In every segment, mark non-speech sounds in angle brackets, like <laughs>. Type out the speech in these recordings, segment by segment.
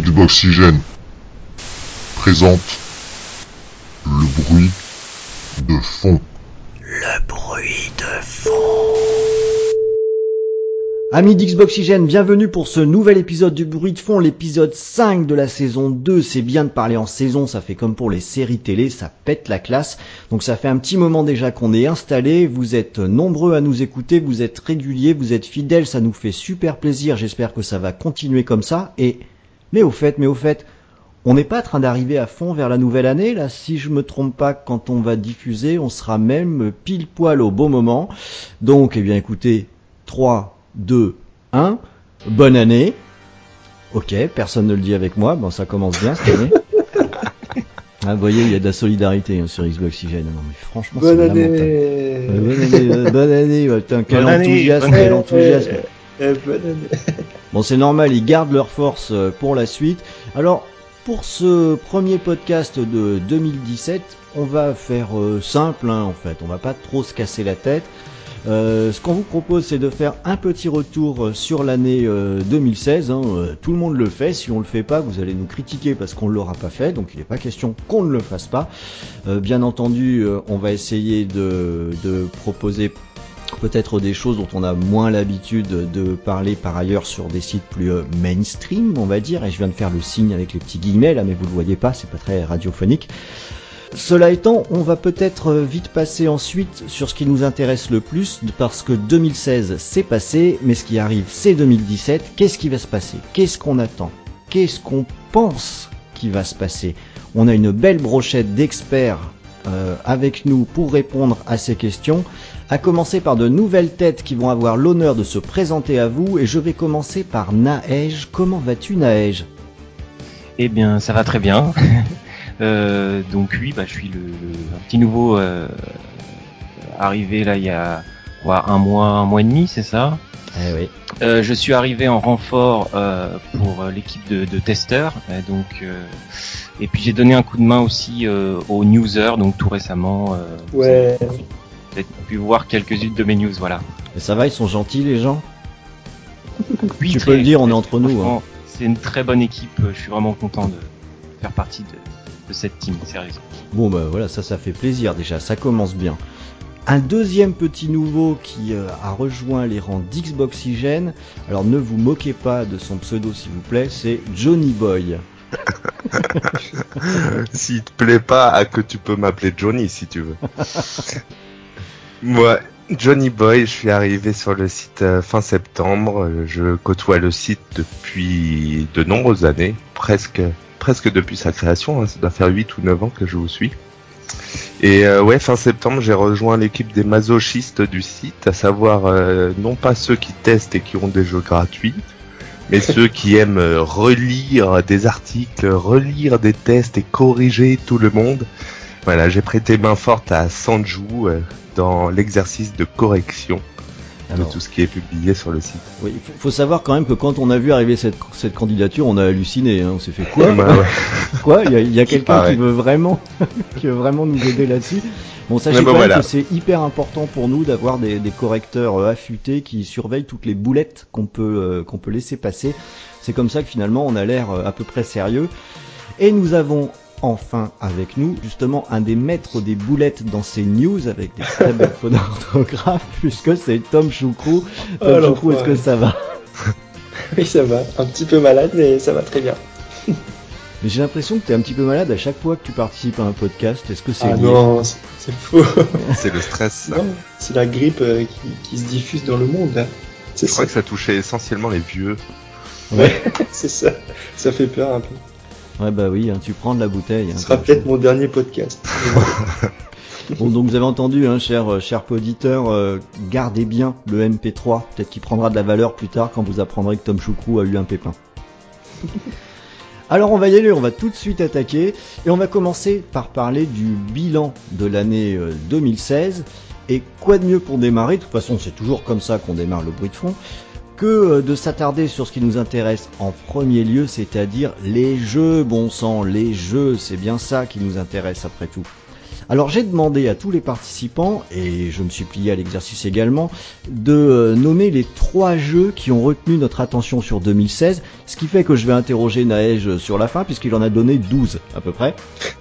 Xboxygène présente le bruit de fond. Le bruit de fond. Amis d'Xboxygène, bienvenue pour ce nouvel épisode du bruit de fond, l'épisode 5 de la saison 2. C'est bien de parler en saison, ça fait comme pour les séries télé, ça pète la classe. Donc ça fait un petit moment déjà qu'on est installé, vous êtes nombreux à nous écouter, vous êtes réguliers, vous êtes fidèles, ça nous fait super plaisir, j'espère que ça va continuer comme ça. Et, mais au fait, mais au fait, on n'est pas en train d'arriver à fond vers la nouvelle année, là, si je me trompe pas, quand on va diffuser, on sera même pile poil au bon moment. Donc, eh bien écoutez, 3, 2, 1. Bonne année. Ok, personne ne le dit avec moi. Bon, ça commence bien cette année. <laughs> Ah, vous voyez, il y a de la solidarité hein, sur Xboxygène. Non, mais franchement, c'est Bonne lamentable. année Euh, Bonne année, euh, bonne année. putain, quel Bonne année, enthousiasme, bonne quel année. enthousiasme. Euh, bonne année. <laughs> Bon, c'est normal, ils gardent leur force euh, pour la suite. Alors, pour ce premier podcast de 2017, on va faire euh, simple, hein, en fait. On va pas trop se casser la tête. Euh, ce qu'on vous propose, c'est de faire un petit retour sur l'année euh, 2016. hein. Tout le monde le fait. Si on le fait pas, vous allez nous critiquer parce qu'on l'aura pas fait. Donc, il n'est pas question qu'on ne le fasse pas. Bien entendu, on va essayer de proposer peut-être des choses dont on a moins l'habitude de parler par ailleurs sur des sites plus euh, mainstream, on va dire, et je viens de faire le signe avec les petits guillemets là, mais vous le voyez pas, c'est pas très radiophonique. Cela étant, on va peut-être euh, vite passer ensuite sur ce qui nous intéresse le plus, parce que 2016 c'est passé, mais ce qui arrive c'est 2017. Qu'est-ce qui va se passer? Qu'est-ce qu'on attend? Qu'est-ce qu'on pense qui va se passer? On a une belle brochette d'experts euh, avec nous pour répondre à ces questions à commencer par de nouvelles têtes qui vont avoir l'honneur de se présenter à vous, et je vais commencer par Naège. Comment vas-tu Naège Eh bien, ça va très bien. <laughs> Euh, donc oui, bah, je suis le, le- un petit nouveau euh, arrivé là il y a quoi, un mois, un mois et demi, c'est ça? Eh oui. Euh, je suis arrivé en renfort euh, pour euh, l'équipe de, de testeurs, et donc euh, et puis j'ai donné un coup de main aussi euh, aux newsers, donc tout récemment. euh, Ouais. Avez peut-être pu voir quelques-unes de mes news, voilà. Mais ça va, ils sont gentils les gens? Oui, Tu très- peux le dire, on est entre nous. hein. C'est une très bonne équipe. Je suis vraiment content de faire partie de, de cette team, sérieusement. Bon bah voilà, ça ça fait plaisir déjà, ça commence bien. Un deuxième petit nouveau qui euh, a rejoint les rangs d'Xboxygène, alors ne vous moquez pas de son pseudo s'il vous plaît, c'est Johnny Boy. <laughs> S'il te plaît pas, à que tu peux m'appeler Johnny si tu veux. <laughs> Moi, Johnny Boy, je suis arrivé sur le site euh, fin septembre. Euh, Je côtoie le site depuis de nombreuses années, presque presque depuis sa création. hein. Ça doit faire 8 ou 9 ans que je vous suis. Et euh, ouais, fin septembre, j'ai rejoint l'équipe des masochistes du site, à savoir euh, non pas ceux qui testent et qui ont des jeux gratuits, mais <laughs> ceux qui aiment relire des articles, relire des tests et corriger tout le monde. Voilà, j'ai prêté main forte à Sanju euh, dans l'exercice de correction Alors, de tout ce qui est publié sur le site. oui, il faut, faut savoir quand même que quand on a vu arriver cette, cette candidature, on a halluciné, hein, on s'est fait quoi Bah ouais. <laughs> Quoi Il y a, quelqu'un qui veut vraiment, <laughs> qui veut vraiment nous aider là-dessus? Bon, sachez même que c'est hyper important pour nous d'avoir des, des correcteurs euh, affûtés qui surveillent toutes les boulettes qu'on peut euh, qu'on peut laisser passer. C'est comme ça que finalement on a l'air euh, à peu près sérieux. Et nous avons enfin avec nous justement un des maîtres des boulettes dans ces news avec des très belles <laughs> fautes d'orthographe puisque c'est Tom Choucrou. Oh, Tom Choucrou, est-ce que ça va <laughs> Oui, ça va. Un petit peu malade, mais ça va très bien. <laughs> Mais J'ai l'impression que tu es un petit peu malade à chaque fois que tu participes à un podcast. Est-ce que c'est Ah non, c'est faux. C'est le stress. ça. Non, c'est la grippe euh, qui, qui se diffuse dans le monde. C'est Je crois ça. que ça touchait essentiellement les vieux. Ouais, c'est ça. Ça fait peur un peu. Ouais bah oui, hein, tu prends de la bouteille. hein, Ce sera peut-être mon dernier podcast. <laughs> Bon, donc vous avez entendu, hein, cher, euh, cher auditeur, euh, gardez bien le MP3. Peut-être qu'il prendra de la valeur plus tard quand vous apprendrez que Tom Choucrou a eu un pépin. Alors on va y aller, on va tout de suite attaquer et on va commencer par parler du bilan de l'année euh, 2016. Et quoi de mieux pour démarrer, de toute façon c'est toujours comme ça qu'on démarre le bruit de fond, que euh, de s'attarder sur ce qui nous intéresse en premier lieu, c'est-à-dire les jeux, bon sang, les jeux, c'est bien ça qui nous intéresse après tout. Alors j'ai demandé à tous les participants, et je me suis plié à l'exercice également, de euh, nommer les trois jeux qui ont retenu notre attention sur 2016, ce qui fait que je vais interroger Naëj sur la fin, puisqu'il en a donné 12 à peu près.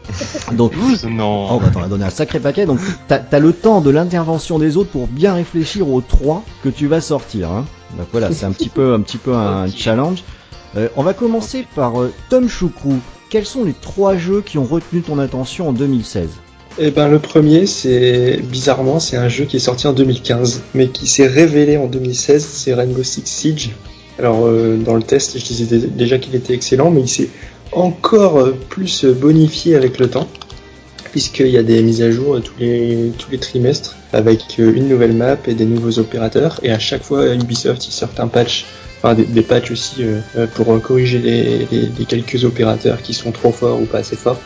<laughs> Donc, 12 Non. Oh bah t'en as donné un sacré paquet, donc t'as as le temps de l'intervention des autres pour bien réfléchir aux trois que tu vas sortir. Hein. Donc voilà, c'est un petit peu un challenge. Euh, on va commencer par euh, Tom Choukrou. Quels sont les trois jeux qui ont retenu ton attention en 2016 Eh ben, le premier, c'est bizarrement, c'est un jeu qui est sorti en 2015, mais qui s'est révélé en 2016. C'est Rainbow Six Siege. Alors, euh, dans le test, je disais dé- déjà qu'il était excellent, mais il s'est encore plus bonifié avec le temps, puisqu'il y a des mises à jour euh, tous les trimestres avec euh, une nouvelle map et des nouveaux opérateurs. Et à chaque fois, Ubisoft ils sortent un patch. Enfin, des, patchs aussi euh, euh, pour euh, corriger les, quelques opérateurs qui sont trop forts ou pas assez forts.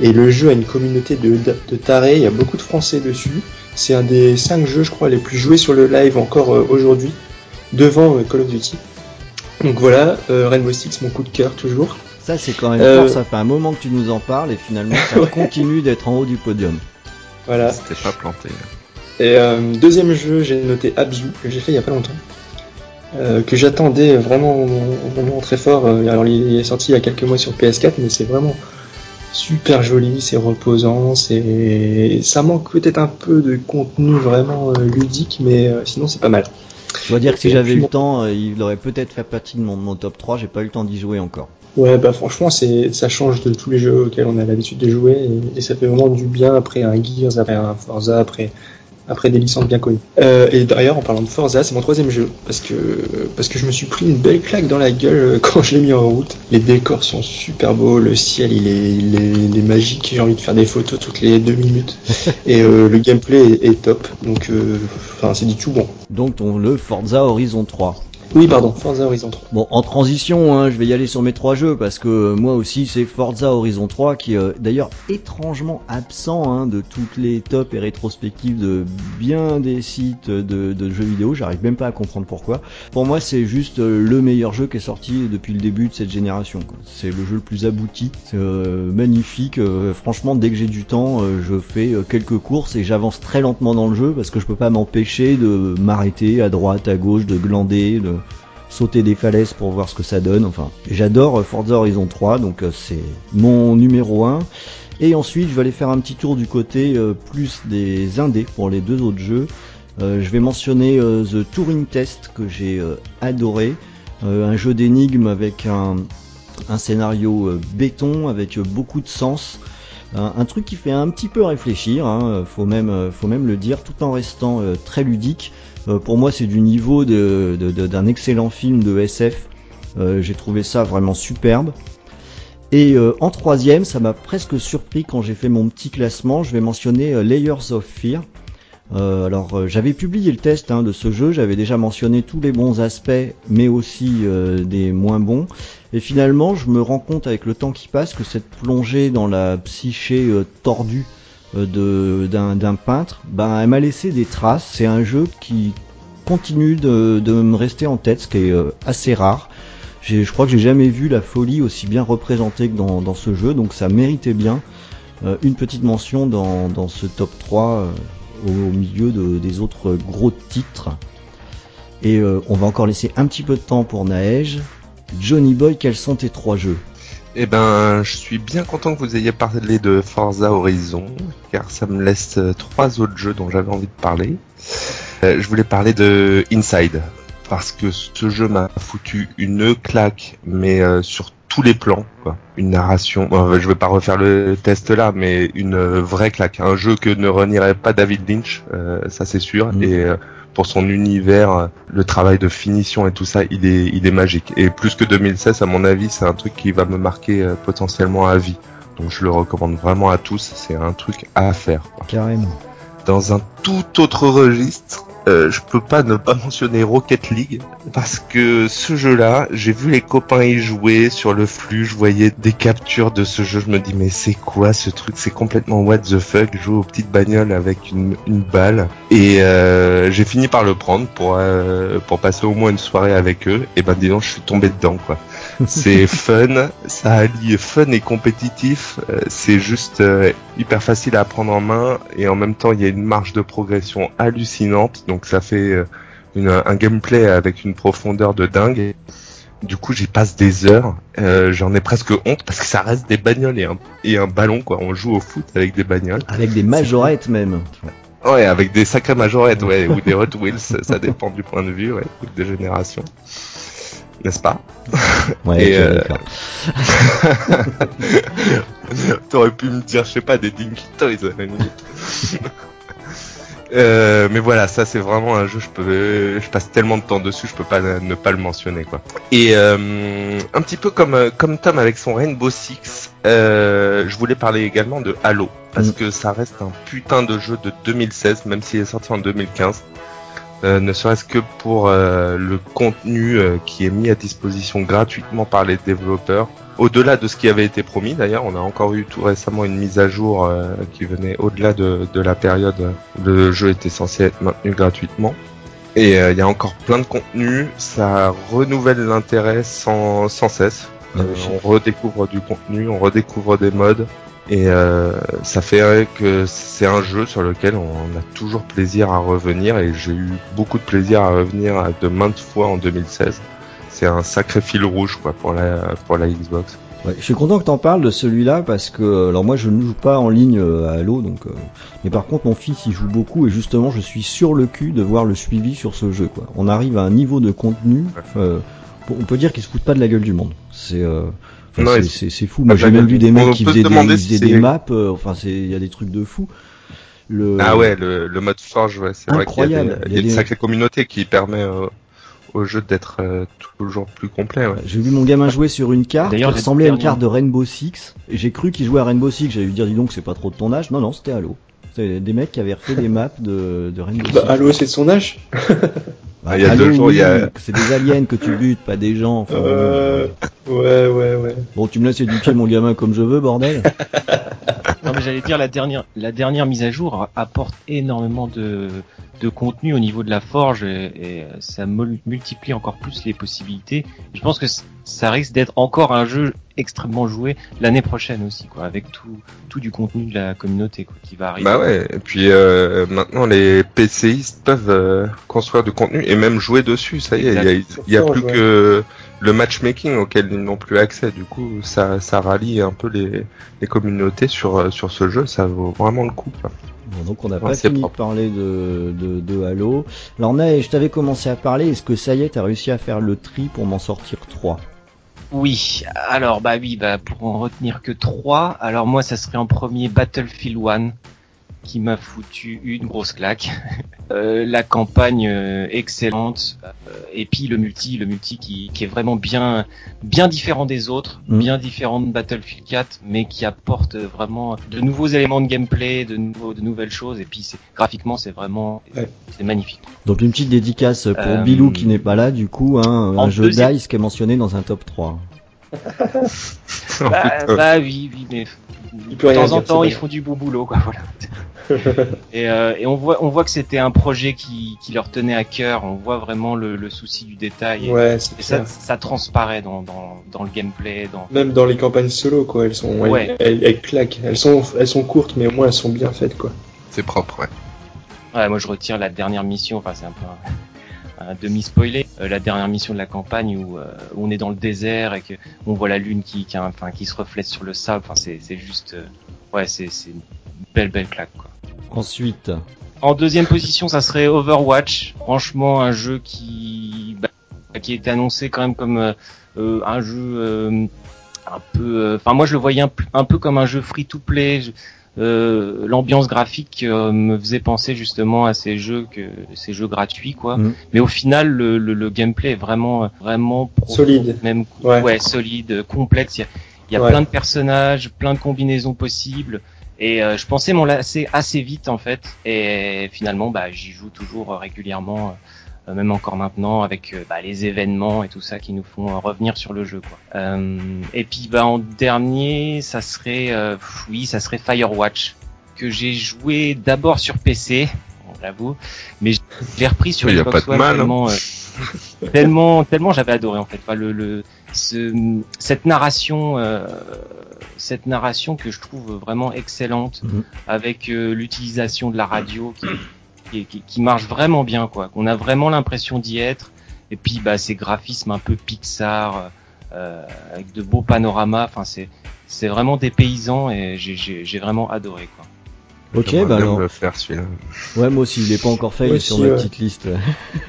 Et le jeu a une communauté de, de tarés, il y a beaucoup de Français dessus. C'est un des cinq jeux, je crois, les plus joués sur le live encore euh, aujourd'hui, devant euh, Call of Duty. Donc voilà, euh, Rainbow Six, mon coup de cœur toujours. Ça c'est quand même Euh, fort, ça fait un moment que tu nous en parles et finalement ça <laughs> Ouais. continue d'être en haut du podium. Voilà. C'était pas planté. Et euh, deuxième jeu, j'ai noté Abzu, que j'ai fait il y a pas longtemps. Euh, que j'attendais vraiment, vraiment très fort. Alors il est sorti il y a quelques mois sur PS4, mais c'est vraiment super joli, c'est reposant, c'est ça manque peut-être un peu de contenu vraiment ludique, mais sinon c'est pas mal. Je dois dire que si j'avais eu le temps, il aurait peut-être fait partie de mon, mon top 3, j'ai pas eu le temps d'y jouer encore. Ouais, bah franchement, c'est ça change de tous les jeux auxquels on a l'habitude de jouer et, et ça fait vraiment du bien après un Gears, après un Forza, après après des licences bien connues. Euh, et d'ailleurs, en parlant de Forza, c'est mon troisième jeu parce que parce que je me suis pris une belle claque dans la gueule euh, <laughs> quand je l'ai mis en route. Les décors sont super beaux, le ciel il est il est, il est magique. J'ai envie de faire des photos toutes les deux minutes <laughs> et euh, le gameplay est, est top. Donc, euh, enfin, c'est du tout bon. Donc ton, le Forza Horizon 3. Oui, pardon, Forza Horizon 3. Bon, en transition, hein, je vais y aller sur mes trois jeux parce que moi aussi c'est Forza Horizon 3 qui est euh, d'ailleurs étrangement absent hein, de toutes les tops et rétrospectives de bien des sites de, de jeux vidéo. J'arrive même pas à comprendre pourquoi. Pour moi, c'est juste euh, le meilleur jeu qui est sorti depuis le début de cette génération. C'est le jeu le plus abouti, euh, magnifique. euh, franchement, dès que j'ai du temps, je fais quelques courses et j'avance très lentement dans le jeu parce que je peux pas m'empêcher de m'arrêter à droite, à gauche, de glander, de sauter des falaises pour voir ce que ça donne. Enfin, j'adore euh, Forza Horizon 3, donc euh, c'est mon numéro 1. Et ensuite, je vais aller faire un petit tour du côté euh, plus des indés pour les deux autres jeux. Je vais mentionner The Turing Test que j'ai adoré, un jeu d'énigmes avec un, scénario béton avec beaucoup de sens. Un, truc qui fait un petit peu réfléchir, hein, faut même le dire, tout en restant très ludique. Euh, pour moi, c'est du niveau d'un excellent film de SF. Euh, J'ai trouvé ça vraiment superbe. Et euh, en troisième, ça m'a presque surpris quand j'ai fait mon petit classement. Je vais mentionner Layers of Fear. Alors, j'avais publié le test hein, de ce jeu. J'avais déjà mentionné tous les bons aspects, mais aussi des moins bons. Et finalement, je me rends compte avec le temps qui passe que cette plongée dans la psyché tordue d'un d'un peintre, ben, elle m'a laissé des traces. C'est un jeu qui continue de, me rester en tête, ce qui est euh, assez rare. Je crois que j'ai jamais vu la folie aussi bien représentée que dans, ce jeu, donc ça méritait bien euh, une petite mention dans, ce top 3 euh, au, milieu de- des autres gros titres. Et euh, on va encore laisser un petit peu de temps pour Naège. Johnny Boy, quels sont tes trois jeux? Eh ben, je suis bien content que vous ayez parlé de Forza Horizon, car ça me laisse euh, trois autres jeux dont j'avais envie de parler. Euh, je voulais parler de Inside, parce que ce jeu m'a foutu une claque, mais euh, sur tous les plans, quoi. Une narration, bon, je vais pas refaire le test là, mais une euh, vraie claque. Un jeu que ne renierait pas David Lynch, euh, ça c'est sûr, Mm. et euh, pour son univers, le travail de finition et tout ça, il est, il est magique. Et plus que 2016, à mon avis, c'est un truc qui va me marquer euh, potentiellement à vie. Donc je le recommande vraiment à tous, c'est un truc à faire. Carrément. Dans un tout autre registre, euh, je peux pas ne pas <laughs> mentionner Rocket League parce que ce jeu-là, j'ai vu les copains y jouer sur le flux, je voyais des captures de ce jeu, je me dis mais c'est quoi ce truc? C'est complètement what the fuck, jouer aux petites bagnoles avec une, une balle. Et euh, j'ai fini par le prendre pour euh, pour passer au moins une soirée avec eux. Et ben dis donc je suis tombé dedans quoi. C'est fun, ça allie fun et compétitif. euh, c'est juste euh, hyper facile à prendre en main et en même temps il y a une marge de progression hallucinante. Donc ça fait euh, une- un gameplay avec une profondeur de dingue. Du coup, j'y passe des heures. Euh, J'en ai presque honte parce que ça reste des bagnoles et un, et un ballon quoi. On joue au foot avec des bagnoles. Avec des majorettes même. Ouais, avec des sacrées majorettes, ouais, ou des Hot Wheels, ça dépend du point de vue, ouais, ou des générations. N'est-ce pas <laughs> Ouais, Et, euh. <laughs> T'aurais pu me dire, je sais pas, des Dinky Toys à la. <laughs> Euh, mais voilà, ça c'est vraiment un jeu, je peux, je passe tellement de temps dessus, je peux pas ne pas le mentionner quoi. Et euh, un petit peu comme comme Tom avec son Rainbow Six, euh, je voulais parler également de Halo parce Mm. que ça reste un putain de jeu de 2016, même s'il est sorti en 2015. Euh, ne serait-ce que pour euh, le contenu euh, qui est mis à disposition gratuitement par les développeurs. Au-delà de ce qui avait été promis, d'ailleurs, on a encore eu tout récemment une mise à jour qui venait au-delà de, de la période où le jeu était censé être maintenu gratuitement. Et il y a encore plein de contenu, ça renouvelle l'intérêt sans, sans cesse. Ah on redécouvre du contenu, on redécouvre des modes. Et euh, ça fait que c'est un jeu sur lequel on a toujours plaisir à revenir et j'ai eu beaucoup de plaisir à revenir de maintes fois en 2016. C'est un sacré fil rouge quoi pour la pour la Xbox. Ouais, je suis content que t'en parles de celui-là parce que alors moi je ne joue pas en ligne euh, à Halo donc euh, mais par contre mon fils il joue beaucoup et justement je suis sur le cul de voir le suivi sur ce jeu quoi. On arrive à un niveau de contenu euh, on peut dire qu'ils se foutent pas de la gueule du monde. C'est euh, enfin, c'est- fou. Moi j'ai même vu des mecs qui faisaient des, si des maps euh, enfin c'est il y a des trucs de fou. Le Ah ouais, le, le mode Forge, ouais, c'est vrai qu'il y a, des- Incroyable. il Il y a a une des- sacrée communauté qui permet euh, au jeu d'être euh, toujours plus complet. Ouais. J'ai vu mon gamin jouer sur une carte qui ressemblait à une carte de Rainbow Six. Et j'ai cru qu'il jouait à Rainbow Six. J'allais lui dire, dis donc, c'est pas trop de ton âge. Non, non, c'était Halo. C'était des mecs qui avaient refait des maps de, de Rainbow Bah, Six. Halo, c'est de son âge <laughs> Bah, il y a deux jours, oui, il y a- C'est des aliens que tu butes, pas des gens. Enfin, euh... Ouais, ouais, ouais. Bon, tu me laisses éduquer mon gamin comme je veux, bordel. Non mais j'allais dire la dernière la dernière mise à jour apporte énormément de de contenu au niveau de la forge et, et ça mul- multiplie encore plus les possibilités. Je pense que ça risque d'être encore un jeu extrêmement joué l'année prochaine aussi quoi avec tout tout du contenu de la communauté quoi qui va arriver. Bah ouais, et puis euh, maintenant les PCistes peuvent euh, construire du contenu et même jouer dessus, ça y est, il y a, il y a plus Ouais. que le matchmaking auquel ils n'ont plus accès, du coup ça, ça rallie un peu les, les communautés sur, euh, sur ce jeu, ça vaut vraiment le coup. quoi. Bon, donc on n'a Ouais, pas fini propre. de parler de, de, de Halo. Alors, Nae, je t'avais commencé à parler. Est-ce que ça y est, t'as réussi à faire le tri pour m'en sortir trois? Oui, alors bah oui, bah pour en retenir que trois, alors moi ça serait en premier Battlefield 1 qui m'a foutu une grosse claque. <laughs> Euh, la campagne euh, excellente euh, et puis le multi, le multi qui, qui est vraiment bien bien différent des autres, Mhm. bien différent de Battlefield 4, mais qui apporte vraiment de nouveaux éléments de gameplay, de nouveaux de nouvelles choses et puis graphiquement c'est vraiment Ouais. c'est magnifique. Donc une petite dédicace pour Bilou qui n'est pas là du coup, hein, un jeu deuxième- DICE qui est mentionné dans un top 3. <laughs> Bah, bah oui, oui, mais Il de temps en temps, ils font du bon boulot, quoi. Voilà. <laughs> et, euh, et on voit, on voit que c'était un projet qui, qui leur tenait à cœur. On voit vraiment le, le souci du détail. Et, Ouais, et ça, ça transparaît dans, dans, dans le gameplay. Dans... Même dans les campagnes solo, quoi, elles sont, Ouais. elles, elles- elles claquent. Elles sont, elles sont courtes, mais au moins elles sont bien faites, quoi. C'est propre, ouais. Ouais, moi, je retire la dernière mission. Enfin, c'est un peu un, un demi spoilé. Euh, la dernière mission de la campagne où, euh, où on est dans le désert et que on voit la lune qui, qui, enfin, qui se reflète sur le sable. Enfin, c'est, c'est juste, euh, ouais, c'est, c'est une belle, belle claque, quoi. Ensuite, En deuxième position, ça serait Overwatch. Franchement, un jeu qui bah, qui est annoncé quand même comme euh, un jeu euh, un peu. euh, Enfin, moi, je le voyais un, peu- un peu comme un jeu free to play. Je- euh, L'ambiance graphique euh, me faisait penser justement à ces jeux que ces jeux gratuits, quoi. Mhm. Mais au final, le, le, le gameplay est vraiment vraiment profond, Solide. même Ouais. solide, complexe. Il y a, il y a Ouais. plein de personnages, plein de combinaisons possibles. Et euh, je pensais m'en lasser assez vite en fait. Et finalement, bah, j'y joue toujours euh, régulièrement, euh, même encore maintenant avec euh, bah, les événements et tout ça qui nous font euh, revenir sur le jeu. Quoi. Euh, et puis bah, en dernier, ça serait, euh, oui, ça serait Firewatch que j'ai joué d'abord sur PC, on l'avoue, mais je l'ai repris sur Xbox One hein. tellement, euh, <laughs> tellement, tellement j'avais adoré en fait. Enfin, le, le ce, cette narration, euh, cette narration que je trouve vraiment excellente, Mhm. avec euh, l'utilisation de la radio qui, qui, qui- qui marche vraiment bien, quoi. On a vraiment l'impression d'y être. Et puis, bah, ces graphismes un peu Pixar, euh, avec de beaux panoramas. Enfin, c'est c'est vraiment des paysans et j'ai- j'ai j'ai vraiment adoré, quoi. Ok, bah bien alors. me le faire celui-là. Ouais, moi aussi, il est pas encore fait, il est sur ma ouais. petite liste.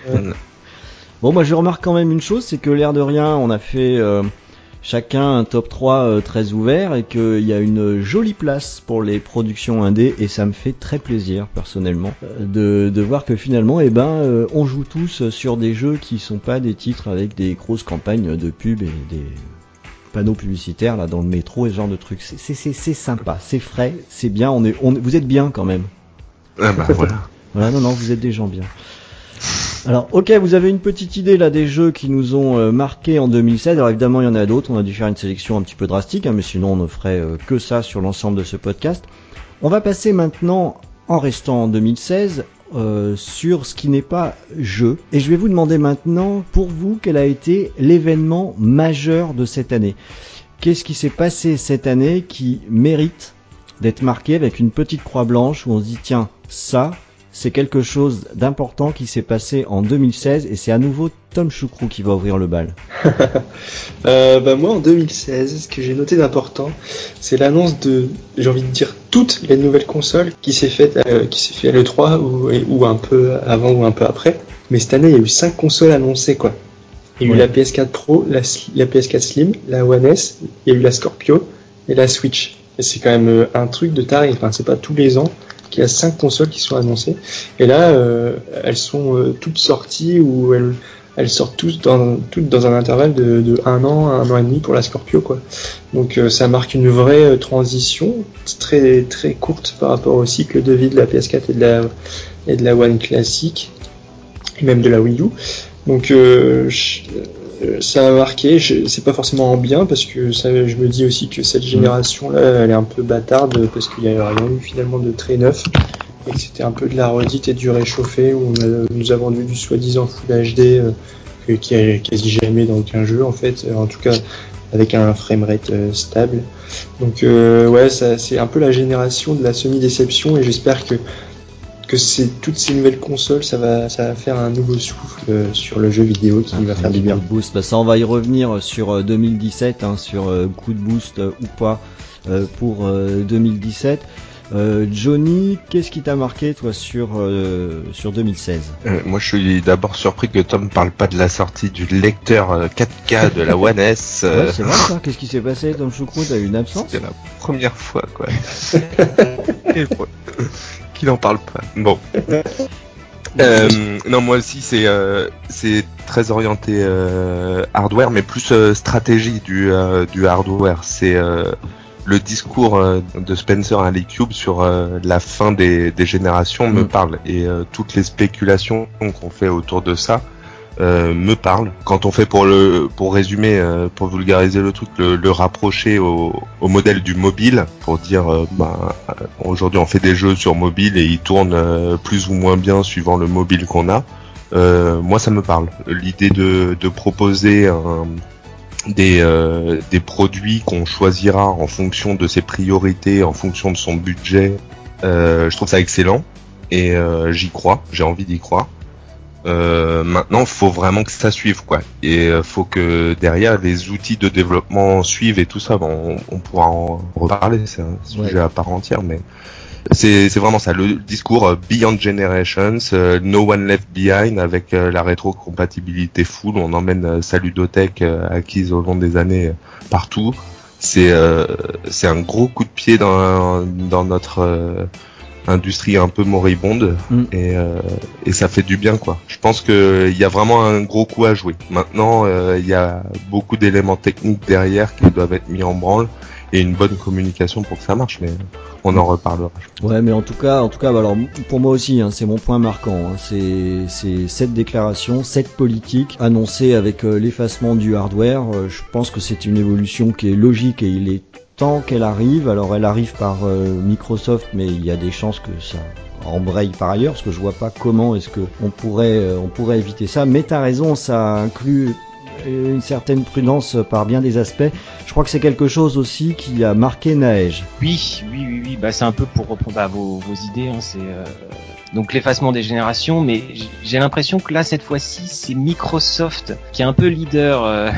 Ouais. <laughs> Bon, moi je remarque quand même une chose, c'est que l'air de rien, on a fait euh, chacun un top 3 euh, très ouvert et qu'il y a une jolie place pour les productions indé et ça me fait très plaisir personnellement euh, de, de voir que finalement, eh ben, euh, on joue tous sur des jeux qui sont pas des titres avec des grosses campagnes de pub et des panneaux publicitaires là dans le métro et ce genre de trucs. C'est- C'est c'est- c'est sympa, c'est frais, c'est bien. On est, on, vous êtes bien quand même. Ah bah voilà. <laughs> Voilà, non, non, vous êtes des gens bien. Alors, ok, vous avez une petite idée là des jeux qui nous ont euh, marqué en 2016. Alors évidemment, il y en a d'autres. On a dû faire une sélection un petit peu drastique, hein, mais sinon on ne ferait euh, que ça sur l'ensemble de ce podcast. On va passer maintenant, en restant en 2016, euh, sur ce qui n'est pas jeu. Et je vais vous demander maintenant, pour vous, quel a été l'événement majeur de cette année? Qu'est-ce qui s'est passé cette année qui mérite d'être marqué avec une petite croix blanche où on se dit tiens, ça, c'est quelque chose d'important qui s'est passé en 2016 et c'est à nouveau Tom Choucrou qui va ouvrir le bal. <laughs> Euh, bah moi en 2016, ce que j'ai noté d'important, c'est l'annonce de, j'ai envie de dire toutes les nouvelles consoles qui s'est faite, euh, qui s'est fait à l'E3 ou, ou un peu avant ou un peu après. Mais cette année, il y a eu cinq consoles annoncées quoi. Il y a Ouais. eu la PS4 Pro, la, Sli- la PS4 Slim, la One S, il y a eu la Scorpio et la Switch. Et c'est quand même euh, un truc de taré. Enfin, c'est pas tous les ans qu'il y a cinq consoles qui sont annoncées. Et là, euh, elles sont euh, toutes sorties ou elles sortent dans, toutes dans un intervalle de, de un an, un an et demi pour la Scorpio, quoi. Donc euh, ça marque une vraie transition, très très courte par rapport au cycle de vie de la PS4 et de la et de la One classique, et même de la Wii U. Donc je- ça a marqué. je- C'est pas forcément en bien parce que ça, je me dis aussi que cette génération-là, elle est un peu bâtarde parce qu'il y a rien eu finalement de très neuf et que c'était un peu de la redite et du réchauffé où on a- nous a vendu du soi-disant Full HD euh, qui a quasi jamais dans aucun jeu en fait, euh, en tout cas avec un framerate euh, stable. Donc euh, ouais, c'est un peu la génération de la semi-déception et j'espère que que c'est toutes ces nouvelles consoles, ça va ça va faire un nouveau souffle euh, sur le jeu vidéo qui va faire du bien. Coup de boost. Bah, ça, on va y revenir sur euh, 2017, hein, sur euh, coup de boost euh, ou pas euh, pour euh, 2017. Euh, Johnny, qu'est-ce qui t'a marqué toi sur euh, sur 2016 Euh, moi, je suis d'abord surpris que Tom parle pas de la sortie du lecteur euh, 4K de la One S. <laughs> euh, Ouais, c'est vrai ça. Qu'est-ce qui s'est passé, Tom Choucrou? T'as eu une absence? C'était la première fois, quoi. <laughs> Qu'il en parle pas. Bon. <laughs> Euh, non, moi aussi, c'est euh, c'est très orienté euh, hardware, mais plus euh, stratégie du euh, du hardware. C'est euh, le discours euh, de Spencer à Cube sur euh, la fin des, des générations me Mm. parle et euh, toutes les spéculations qu'on fait autour de ça euh, me parlent. Quand on fait pour le pour résumer, euh, pour vulgariser le truc, le, rapprocher au, modèle du mobile, pour dire euh, euh, aujourd'hui on fait des jeux sur mobile et ils tournent plus ou moins bien suivant le mobile qu'on a. Moi ça me parle. L'idée de, proposer des, des produits qu'on choisira en fonction de ses priorités, en fonction de son budget, je trouve ça excellent et j'y crois, j'ai envie d'y croire. Euh, maintenant, faut vraiment que ça suive, quoi. Et euh, faut que derrière les outils de développement suivent et tout ça. Bon, on, on pourra en reparler, c'est un sujet Ouais. à part entière, mais c'est vraiment ça. Le discours euh, Beyond Generations, euh, No One Left Behind, avec euh, la rétrocompatibilité full. On emmène sa ludothèque euh, acquise au long des années partout. C'est euh, c'est un gros coup de pied dans dans notre euh, industrie un peu moribonde Mm. et, euh, et ça fait du bien quoi. Je pense que il y a vraiment un gros coup à jouer. Maintenant, euh, il y a beaucoup d'éléments techniques derrière qui doivent être mis en branle et une bonne communication pour que ça marche. Mais on en reparlera. Ouais, mais en tout cas, en tout cas, bah alors pour moi aussi, hein, c'est mon point marquant. hein, c'est c'est cette déclaration, cette politique annoncée avec euh, l'effacement du hardware. euh, je pense que c'est une évolution qui est logique et il est temps qu'elle arrive. Alors, elle arrive par euh, Microsoft, mais il y a des chances que ça embraye par ailleurs, parce que je vois pas comment est-ce que on pourrait euh, on pourrait éviter ça. Mais t'as raison, ça inclut une certaine prudence par bien des aspects. Je crois que c'est quelque chose aussi qui a marqué Naège. Oui, oui, oui, oui. Bah, c'est un peu pour reprendre bah, vos, vos idées. Hein, c'est euh, donc l'effacement des générations, mais j'ai l'impression que là cette fois-ci c'est Microsoft qui est un peu leader euh,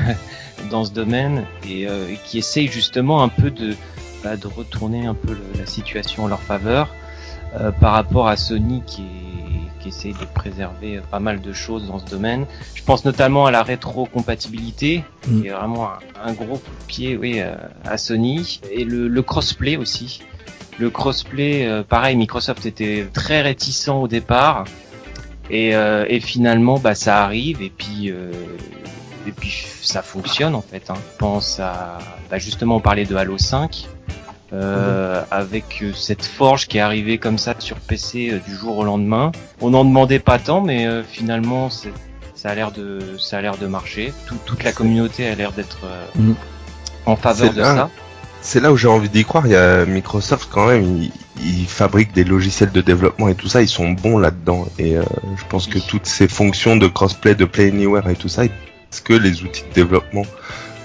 dans ce domaine et, euh, et, qui essaye justement un peu de, bah, de retourner un peu le, la situation en leur faveur euh, par rapport à Sony qui est qui essaye de préserver pas mal de choses dans ce domaine. Je pense notamment à la rétro-compatibilité, mm. qui est vraiment un, un, gros coup de pied oui, euh, à Sony, et le, le crossplay aussi. Le crossplay, euh, pareil, Microsoft était très réticent au départ, et, euh, et finalement, bah, ça arrive, et puis euh, et puis ça fonctionne en fait. Hein. Je pense à, bah, justement, on parlait de Halo 5. Euh, mmh. avec cette forge qui est arrivée comme ça sur PC euh, du jour au lendemain. On n'en demandait pas tant, mais euh, finalement ça a l'air de ça a l'air de marcher. Tout, toute la communauté a l'air d'être mmh. en faveur de là, ça. C'est là où j'ai envie d'y croire. Il y a Microsoft quand même, ils, ils, fabriquent des logiciels de développement et tout ça, ils sont bons là-dedans. Et je pense que toutes ces fonctions de crossplay, de play anywhere et tout ça, parce que les outils de développement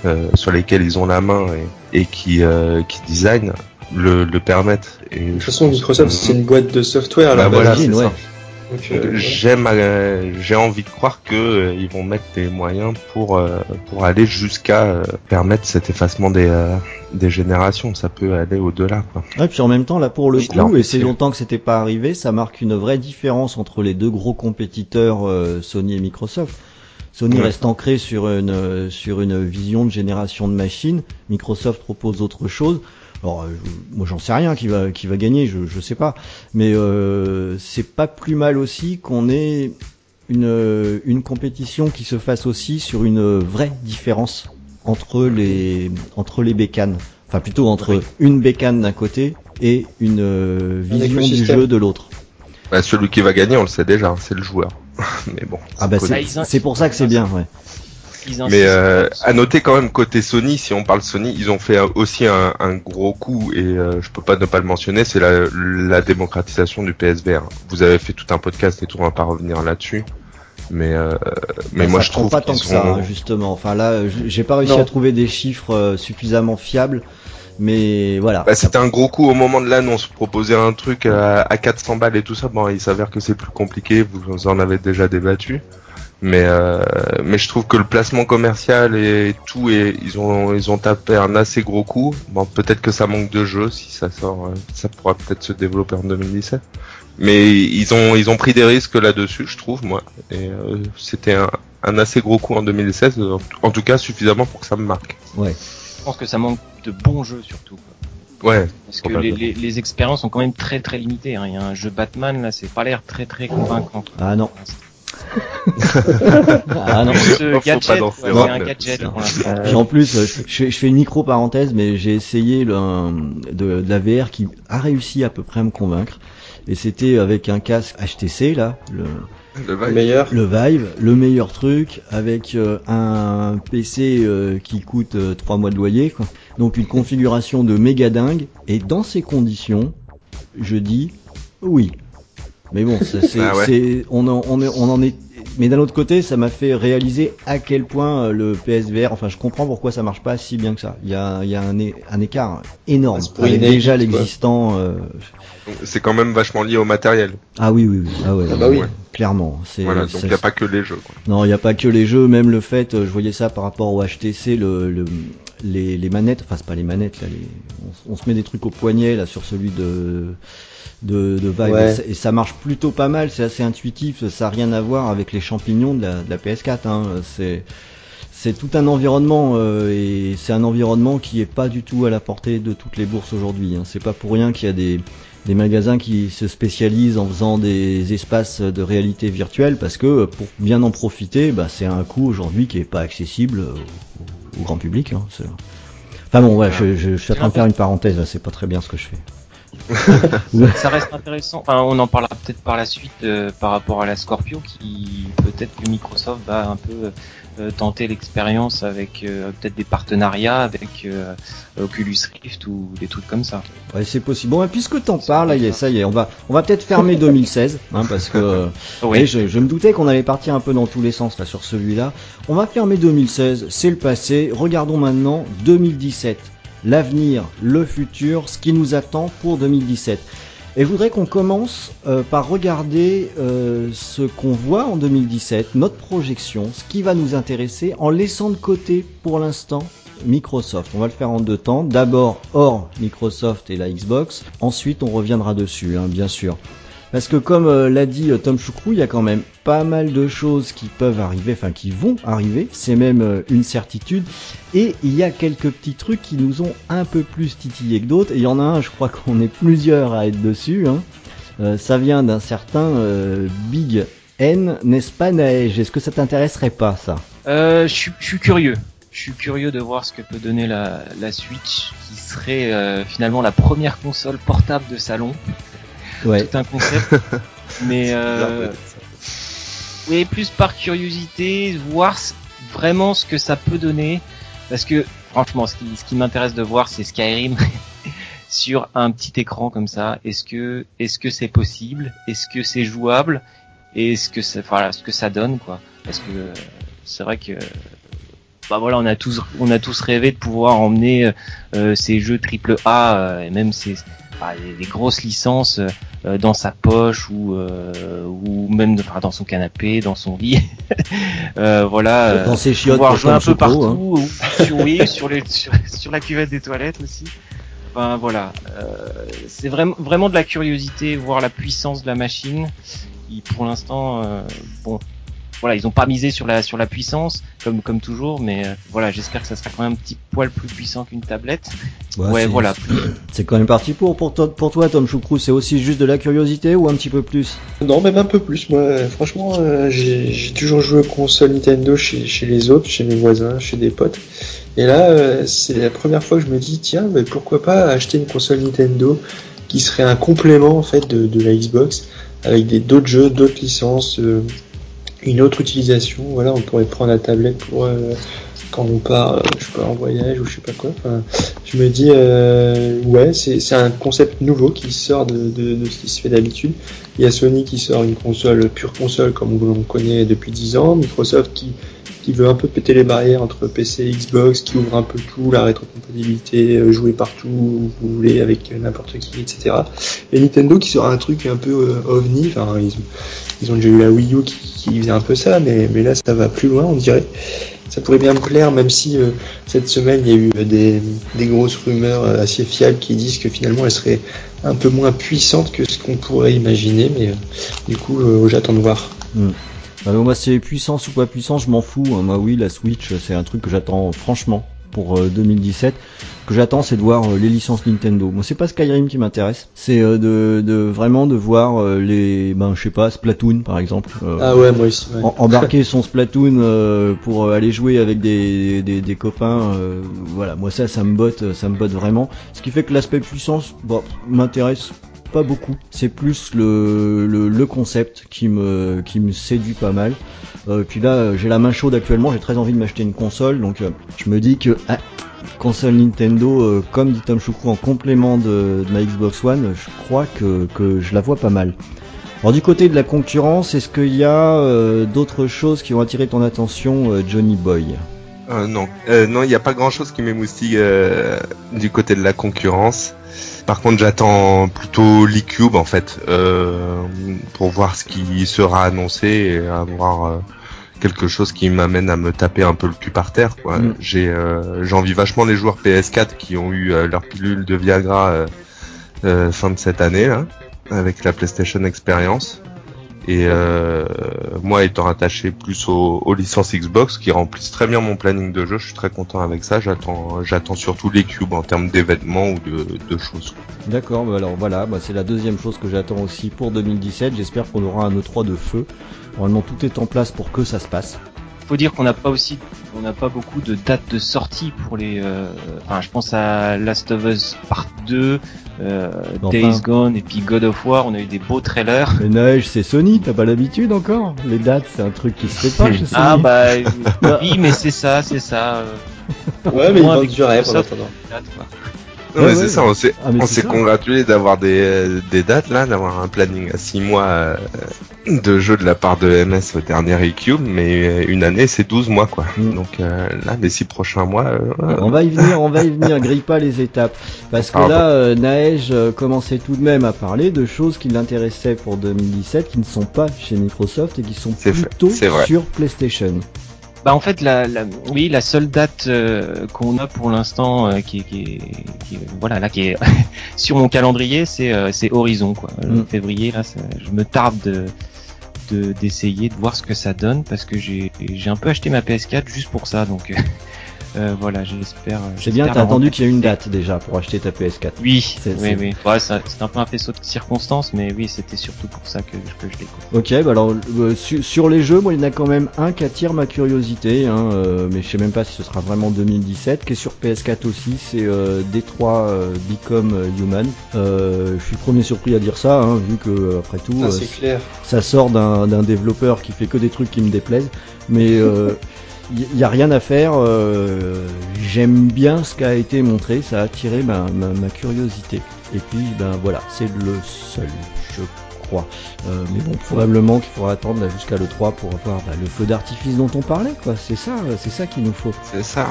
euh, sur lesquels ils ont la main et, et qui, euh, qui designent le, le permettent. Et de toute façon, Microsoft, que... c'est une boîte de software. Bah voilà, c'est ouais. Euh, J'aime, euh, j'ai envie de croire que euh, ils vont mettre des moyens pour pour aller jusqu'à permettre cet effacement des des générations. Ça peut aller au-delà. Quoi. Ouais, puis en même temps, là pour le coup, et c'est longtemps que c'était pas arrivé, ça marque une vraie différence entre les deux gros compétiteurs Sony et Microsoft. Sony ouais. reste ancré sur une sur une vision de génération de machines. Microsoft propose autre chose. Alors, je, moi, j'en sais rien qui va qui va gagner, je je sais pas. Mais euh, c'est pas plus mal aussi qu'on ait une une compétition qui se fasse aussi sur une vraie différence entre les entre les bécanes. Enfin, plutôt entre oui. une bécane d'un côté et une euh, vision du jeu de l'autre. Bah, celui qui va gagner, on le sait déjà, c'est le joueur. <laughs> mais bon. Ah bah c'est pour ça que c'est bien, ouais. Mais euh, à noter quand même côté Sony, si on parle Sony, ils ont fait aussi un, un gros coup et euh, je peux pas ne pas le mentionner, c'est la, la, démocratisation du PSVR. Vous avez fait tout un podcast et tout, on va pas revenir là-dessus. Mais euh, mais ça moi je trouve pas tant que ça justement. Enfin là, j'ai pas réussi non. à trouver des chiffres euh, suffisamment fiables. Mais voilà. Bah, c'était un gros coup au moment de l'annonce. Proposer un truc à, à 400 balles et tout ça, bon, il s'avère que c'est plus compliqué. Vous en avez déjà débattu. Mais euh, mais je trouve que le placement commercial et tout, et ils ont ils ont tapé un assez gros coup. Bon, peut-être que ça manque de jeu. Si ça sort, euh, ça pourra peut-être se développer en 2017. Mais ils ont ils ont pris des risques là-dessus, je trouve moi. Et euh, c'était un, un assez gros coup en 2016. En tout cas, suffisamment pour que ça me marque. Ouais. Je pense que ça manque de bons jeux surtout. Quoi. Ouais. Parce que les, les, les, expériences sont quand même très très limitées. Hein. Il y a un jeu Batman là, c'est pas l'air très très convaincant. Ah non. <laughs> ah non, ce gadget, ouais, c'est un gadget. Puis en plus, je, je, fais une micro parenthèse, mais j'ai essayé le, de, de, la VR qui a réussi à peu près à me convaincre. Et c'était avec un casque HTC là, le, le Vive. meilleur. Le Vive, le meilleur truc, avec euh, un PC euh, qui coûte euh, 3 mois de loyer, quoi. donc une configuration de méga dingue. Et dans ces conditions, je dis oui. Mais bon, c'est, ah ouais. on, en, on, on en est. Mais d'un autre côté, ça m'a fait réaliser à quel point euh, le PSVR. Enfin, je comprends pourquoi ça marche pas si bien que ça. Il y a, il y a un, un écart énorme. Ah, avec déjà l'existant. Euh... C'est quand même vachement lié au matériel. Ah oui, oui, oui. Ah ouais, ah bah oui. ouais. Clairement. C'est, voilà, donc il n'y a pas que les jeux. Quoi. Non, il n'y a pas que les jeux. Même le fait, je voyais ça par rapport au HTC, le, le les, les, manettes. Enfin, c'est pas les manettes là. Les, on, on se met des trucs au poignet là sur celui de de, de ouais. et ça marche plutôt pas mal, c'est assez intuitif, ça n'a rien à voir avec les champignons de la, de la PS4. Hein. C'est c'est tout un environnement euh, et c'est un environnement qui est pas du tout à la portée de toutes les bourses aujourd'hui. Hein. C'est pas pour rien qu'il y a des, des magasins qui se spécialisent en faisant des espaces de réalité virtuelle parce que pour bien en profiter, bah, c'est un coût aujourd'hui qui est pas accessible au, au grand public. Hein. Enfin bon, ouais, je, je, je, suis en train de faire une parenthèse, c'est pas très bien ce que je fais. Ça reste intéressant. Enfin, on en parlera peut-être par la suite euh, par rapport à la Scorpio, qui peut-être que Microsoft va un peu euh, tenter l'expérience avec euh, peut-être des partenariats avec Oculus Rift ou des trucs comme ça. Ouais, c'est possible. Bon, puisque t'en parles, là, ça y est, on va, on va peut-être fermer 2016, hein, parce que <laughs> oui. je, je, me doutais qu'on allait partir un peu dans tous les sens là sur celui-là. On va fermer 2016, c'est le passé. Regardons maintenant 2017 l'avenir, le futur, ce qui nous attend pour 2017. Et je voudrais qu'on commence euh, par regarder euh, ce qu'on voit en 2017, notre projection, ce qui va nous intéresser, en laissant de côté pour l'instant Microsoft. On va le faire en deux temps. D'abord hors Microsoft et la Xbox. Ensuite, on reviendra dessus, hein, bien sûr. Parce que comme euh, l'a dit euh, Tom Choucrou, il y a quand même pas mal de choses qui peuvent arriver, enfin qui vont arriver, c'est même euh, une certitude. Et il y a quelques petits trucs qui nous ont un peu plus titillé que d'autres. Et il y en a un, je crois qu'on est plusieurs à être dessus. Hein. ça vient d'un certain Big N, n'est-ce pas Neige Est-ce que ça t'intéresserait pas ça? Je suis curieux. Je suis curieux de voir ce que peut donner la Switch, qui serait finalement la première console portable de salon ouais. tout un concept. <laughs> mais euh, oui, plus par curiosité, voir vraiment ce que ça peut donner, parce que franchement, ce qui, ce qui m'intéresse de voir, c'est Skyrim <laughs> sur un petit écran comme ça. Est-ce que est-ce que c'est possible? Est-ce que c'est jouable? Et est-ce que ça, voilà, ce que ça donne quoi Parce que c'est vrai que bah voilà, on a tous on a tous rêvé de pouvoir emmener euh, ces jeux triple A euh, et même ces des, grosses licences euh, dans sa poche ou euh, ou même dans son canapé, dans son lit. <laughs> Euh, voilà. Dans ses chiottes, pouvoir jouer un peu partout. Hein. sur, oui, <laughs> sur, les, sur, la cuvette des toilettes aussi. Enfin voilà, c'est vraiment vraiment de la curiosité, voir la puissance de la machine. Qui pour l'instant, bon, voilà, ils ont pas misé sur la sur la puissance comme comme toujours, mais euh, voilà, j'espère que ça sera quand même un petit poil plus puissant qu'une tablette. Ouais, voilà. <clears throat> C'est quand même parti pour pour toi, pour toi Tom Choucrou, c'est aussi juste de la curiosité ou un petit peu plus? Non, même un peu plus. Moi, franchement, euh, j'ai toujours joué aux consoles Nintendo chez chez les autres, chez mes voisins, chez des potes. Et là, euh, c'est la première fois que je me dis tiens, mais pourquoi pas acheter une console Nintendo qui serait un complément en fait de, de la Xbox avec des d'autres jeux, d'autres licences une autre utilisation. Voilà, on pourrait prendre la tablette pour euh, quand on part, euh, je sais pas, en voyage ou je sais pas quoi. Enfin, je me dis, euh, ouais, c'est un concept nouveau qui sort de, de, de ce qui se fait d'habitude. Il y a Sony qui sort une console pure console comme on connaît depuis 10 ans, Microsoft qui qui veut un peu péter les barrières entre PC et Xbox, qui ouvre un peu tout, la rétrocompatibilité, euh, jouer partout où vous voulez avec n'importe qui, etc. Et Nintendo qui sera un truc un peu euh, ovni, enfin ils ont, déjà eu la Wii U qui, faisait un peu ça, mais, mais là ça va plus loin on dirait. Ça pourrait bien me plaire, même si euh, cette semaine il y a eu des, grosses rumeurs assez fiables qui disent que finalement elle serait un peu moins puissante que ce qu'on pourrait imaginer, mais du coup j'attends de voir. Mm. Bah, moi c'est puissance ou pas puissance, je m'en fous. Hein. Moi oui, la Switch c'est un truc que j'attends franchement pour 2017. Euh, Ce que j'attends c'est de voir euh, les licences Nintendo. Moi c'est pas Skyrim qui m'intéresse, c'est euh, de, de, vraiment de voir les, ben je sais pas, Splatoon par exemple. ah ouais, moi aussi. embarquer son Splatoon pour aller jouer avec des, des, des copains. voilà, moi ça ça me botte, ça me botte vraiment. Ce qui fait que l'aspect puissance, bon, m'intéresse pas beaucoup. C'est plus le, le, concept qui me, qui me séduit pas mal. Euh, puis là, j'ai la main chaude actuellement, j'ai très envie de m'acheter une console, donc euh, je me dis que ah, console Nintendo, euh, comme dit Tom Choucrou, en complément de, ma Xbox One, je crois que, que je la vois pas mal. Alors du côté de la concurrence, est-ce qu'il y a d'autres choses qui ont attiré ton attention, Johnny Boy? Non, non, il n'y a pas grand-chose qui m'émoustille du côté de la concurrence. Par contre, j'attends plutôt l'e-cube en fait euh, pour voir ce qui sera annoncé et avoir euh, quelque chose qui m'amène à me taper un peu le cul par terre. Quoi. Mm. J'ai euh, j'envie vachement les joueurs PS4 qui ont eu leur pilule de Viagra fin de cette année là, avec la PlayStation Experience. Et euh, moi, étant attaché plus aux, licences Xbox qui remplissent très bien mon planning de jeu, je suis très content avec ça. J'attends, j'attends surtout les cubes en termes d'événements ou de, choses. D'accord. Bah alors voilà, bah c'est la deuxième chose que j'attends aussi pour 2017. J'espère qu'on aura un E3 de feu. Normalement, tout est en place pour que ça se passe. Faut dire qu'on n'a pas aussi, on n'a pas beaucoup de dates de sortie pour les. Euh, enfin, je pense à Last of Us Part 2, euh, Days Gone et puis God of War. On a eu des beaux trailers. Mais neige, c'est Sony. T'as pas l'habitude encore? Les dates, c'est un truc qui se fait pas chez Sony. Ah bah <laughs> oui, mais c'est ça, c'est ça. Euh. Ouais, mais il avec du rêve en attendant. Ouais, c'est ça, on s'est ah, on s'est congratulé d'avoir des, des dates là, d'avoir un planning à 6 mois euh, de jeu de la part de MS au dernier E-Cube, mais une année c'est 12 mois quoi. Mm. Donc euh, là, les 6 prochains mois. Euh, on va y venir, on va y venir, <laughs> grille pas les étapes. Parce que là, Naej commençait tout de même à parler de choses qui l'intéressaient pour 2017 qui ne sont pas chez Microsoft et qui sont plutôt sur PlayStation. Bah en fait, la, la, oui, la seule date euh, qu'on a pour l'instant, euh, qui, qui, qui, voilà, là, qui est <laughs> sur mon calendrier, c'est euh, c'est Horizon, quoi. Mm. Février, là, je me tarde de d'essayer de, voir ce que ça donne parce que j'ai j'ai un peu acheté ma PS4 juste pour ça, donc euh, voilà, j'espère. Euh, c'est bien, t'as attendu qu'il y ait une date déjà pour acheter ta PS4. Oui, oui, oui. Ouais, c'est un peu un faisceau de circonstances, mais oui, c'était surtout pour ça que, que je l'ai. Ok, bah alors euh, sur les jeux, moi, il y en a quand même un qui attire ma curiosité, hein, mais je sais même pas si ce sera vraiment 2017, qui est sur PS4 aussi, c'est D3 Become Human. je suis premier surpris à dire ça, hein, vu que après tout, clair. ça sort d'un développeur qui fait que des trucs qui me déplaisent, mais <laughs> il n'y a rien à faire. Euh, j'aime bien ce qui a été montré, ça a attiré ma, curiosité. Et puis, ben voilà, c'est le seul, je crois. Euh, mais bon, probablement qu'il faudra attendre jusqu'à le 3 pour avoir ben, le feu d'artifice dont on parlait, quoi. C'est ça, c'est ça qu'il nous faut. C'est ça.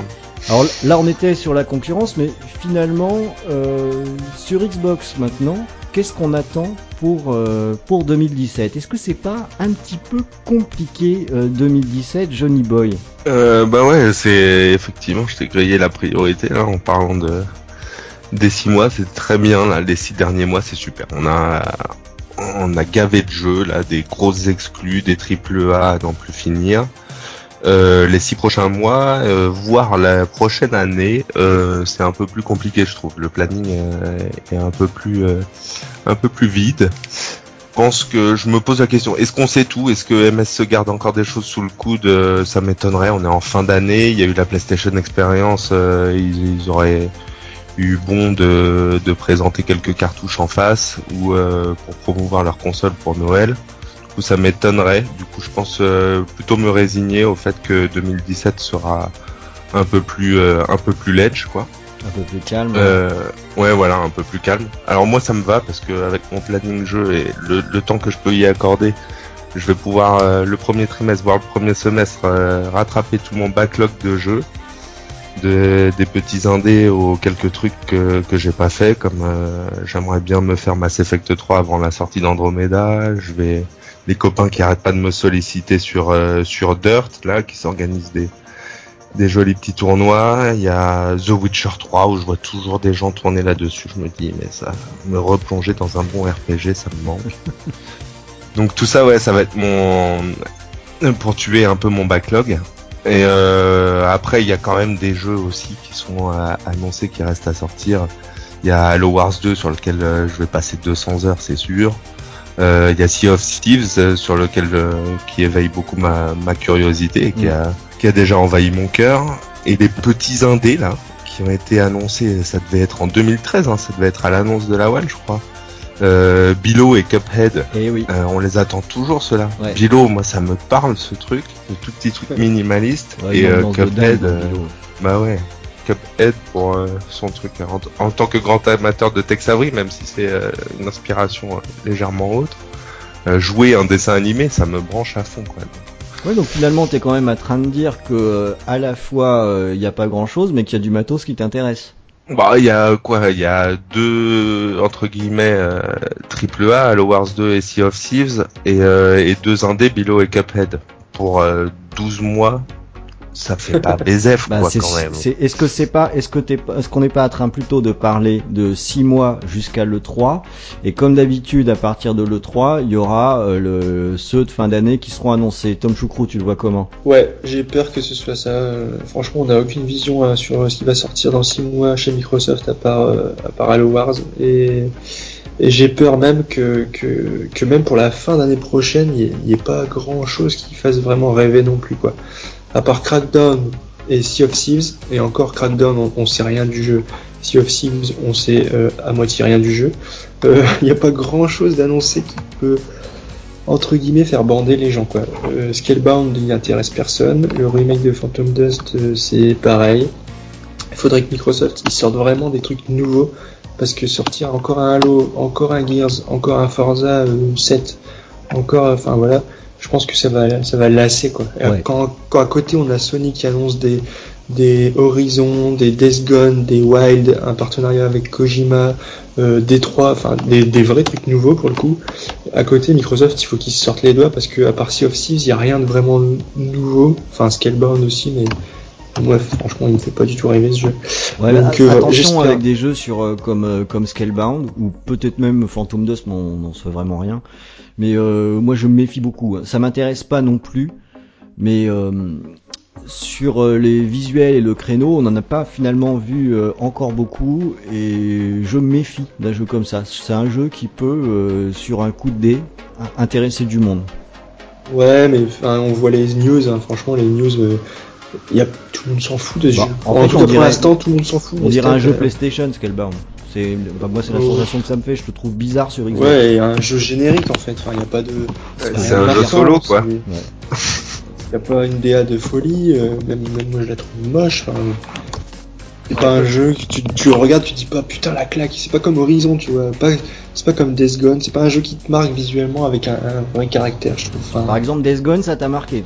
Alors là, on était sur la concurrence, mais finalement, euh, sur Xbox maintenant, qu'est-ce qu'on attend pour, euh, pour 2017 Est-ce que c'est pas un petit peu compliqué 2017, euh, Johnny Boy? Euh, Bah ouais, c'est effectivement, je t'ai grillé la priorité là en parlant de des six mois, c'est très bien. Les six derniers mois, c'est super. On a on a gavé de jeux là, des grosses exclus, des triple A à n'en plus finir. Euh, les six prochains mois, euh, voire la prochaine année, euh, c'est un peu plus compliqué, je trouve. Le planning est un peu plus, un peu plus vide. Je pense que je me pose la question est-ce qu'on sait tout? Est-ce que MS se garde encore des choses sous le coude? Ça m'étonnerait. On est en fin d'année. Il y a eu la PlayStation Experience. Ils, auraient eu bon de, de, présenter quelques cartouches en face ou pour promouvoir leur console pour Noël. Coup, ça m'étonnerait. Du coup, je pense euh, plutôt me résigner au fait que 2017 sera un peu plus euh, un peu plus ledge, quoi. Un peu plus calme. Euh, ouais, voilà, un peu plus calme. Alors moi, ça me va parce que avec mon planning jeu et le, le temps que je peux y accorder, je vais pouvoir le premier trimestre, voire le premier semestre, rattraper tout mon backlog de jeux, de, des petits indés aux quelques trucs que, que j'ai pas fait, comme j'aimerais bien me faire Mass Effect 3 avant la sortie d'Andromeda. Je vais les copains qui arrêtent pas de me solliciter sur euh, sur Dirt là, qui s'organisent des des jolis petits tournois. Il y a The Witcher 3 où je vois toujours des gens tourner là-dessus. Je me dis mais ça, me replonger dans un bon RPG, ça me manque. <laughs> Donc tout ça ouais, ça va être mon pour tuer un peu mon backlog. Et euh, après il y a quand même des jeux aussi qui sont annoncés qui restent à sortir. Il y a Halo Wars 2 sur lequel euh, je vais passer 200 heures, c'est sûr. Euh, il y a Sea of Thieves euh, sur lequel euh, qui éveille beaucoup ma, ma curiosité et qui, a, qui a déjà envahi mon cœur. Et les petits indés là qui ont été annoncés, ça devait être en 2013, hein, ça devait être à l'annonce de la One, je crois. Euh, Bilo et Cuphead, et eh oui. on les attend toujours ceux-là. Bilo, moi ça me parle ce truc, le tout petit truc minimaliste. et Cuphead, bah ouais. Cuphead pour euh, son truc hein. en, tant que grand amateur de Tex Avery, même si c'est euh, une inspiration euh, légèrement autre. jouer un dessin animé, ça me branche à fond quoi. Ouais, donc finalement, t'es quand même en train de dire que à la fois il n'y a pas grand chose, mais qu'il y a du matos qui t'intéresse. Bah, il y a quoi Il y a deux entre guillemets triple A, Halo Wars 2 et Sea of Thieves, et, et deux indés, Below et Cuphead pour 12 mois ça fait pas <laughs> baiser bah, quoi quand même. Est-ce que c'est pas, est-ce que t'es, est-ce qu'on n'est pas en train plutôt de parler de 6 mois jusqu'à le 3 et comme d'habitude à partir de le 3 il y aura euh, le, ceux de fin d'année qui seront annoncés. Tom Choucrou, tu le vois comment? Ouais, j'ai peur que ce soit ça. franchement, on n'a aucune vision hein, sur ce qui va sortir dans 6 mois chez Microsoft à part euh, à part Halo Wars et et j'ai peur même que, que, que, même pour la fin d'année prochaine, il n'y ait, pas grand chose qui fasse vraiment rêver non plus, quoi. À part Crackdown et Sea of Thieves, et encore Crackdown, on, sait rien du jeu. Sea of Thieves, on sait euh, à moitié rien du jeu. <laughs> Il n'y a pas grand chose d'annoncé qui peut entre guillemets faire bander les gens quoi. Euh, Scalebound il n'intéresse personne, le remake de Phantom Dust euh, c'est pareil. Il faudrait que Microsoft ils sortent vraiment des trucs nouveaux parce que sortir encore un Halo, encore un Gears, encore un Forza 7, encore enfin voilà, je pense que ça va ça va lasser quoi. Ouais. Quand, quand à côté on a Sony qui annonce des des Horizon, des Death Gone, des Wild, un partenariat avec Kojima, euh, des trois, enfin des, des vrais trucs nouveaux pour le coup. À côté, Microsoft, il faut qu'ils se sortent les doigts parce que à part Sea of Thieves, il y a rien de vraiment nouveau. Enfin, Scalebound aussi, mais bref, franchement, il me fait pas du tout rêver ce jeu. Ouais, Donc, a- euh, attention avec des jeux sur euh, comme euh, comme Scalebound ou peut-être même Phantom Dust, mais on n'en sait vraiment rien. Mais moi je me méfie beaucoup. Ça m'intéresse pas non plus, mais sur les visuels et le créneau, on n'en a pas finalement vu encore beaucoup et je me méfie d'un jeu comme ça. C'est un jeu qui peut, euh, sur un coup de dé, in- intéresser du monde. Ouais, mais enfin, on voit les news, hein, franchement, les news, euh, y a, tout le monde s'en fout de ce Bah, jeu. en En, fait, tout on cas, dirait- pour l'instant, tout le monde s'en fout. On dirait un jeu PlayStation Scalebound. C'est, bah, moi c'est la sensation que ça me fait. Je le trouve bizarre sur Xbox. Ouais, et un jeu générique en fait. Enfin, il n'y a pas de. c'est un jeu solo, quoi. <laughs> Il n'y a pas une DA de folie, euh, même, même moi je la trouve moche. enfin, c'est pas un jeu que tu, tu regardes, tu te dis pas putain la claque. C'est pas comme Horizon, tu vois. Pas, c'est pas comme Death Gone. C'est pas un jeu qui te marque visuellement avec un, un vrai caractère, je trouve. Enfin, Par exemple, Death Gone, ça t'a marqué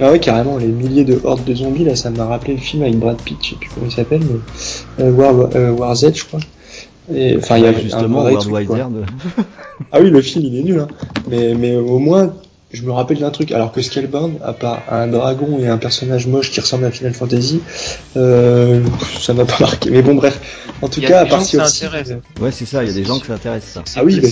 ah ouais, carrément, les milliers de hordes de zombies, là, ça m'a rappelé le film avec Brad Pitt, je sais plus comment il s'appelle, mais euh, War, euh, War Z, je crois. Et, enfin, il y a justement un truc. <laughs> Ah oui, le film, il est nul, hein. Mais, mais au moins, je me rappelle d'un truc. Alors que Scalebound, à part un dragon et un personnage moche qui ressemble à Final Fantasy, euh, ça m'a pas marqué. Mais bon, bref. En tout Il y a cas, à part Thieves, intéresse. euh, Ouais, c'est ça. Il y a des gens que ça intéresse ça. C'est Ah oui, bah,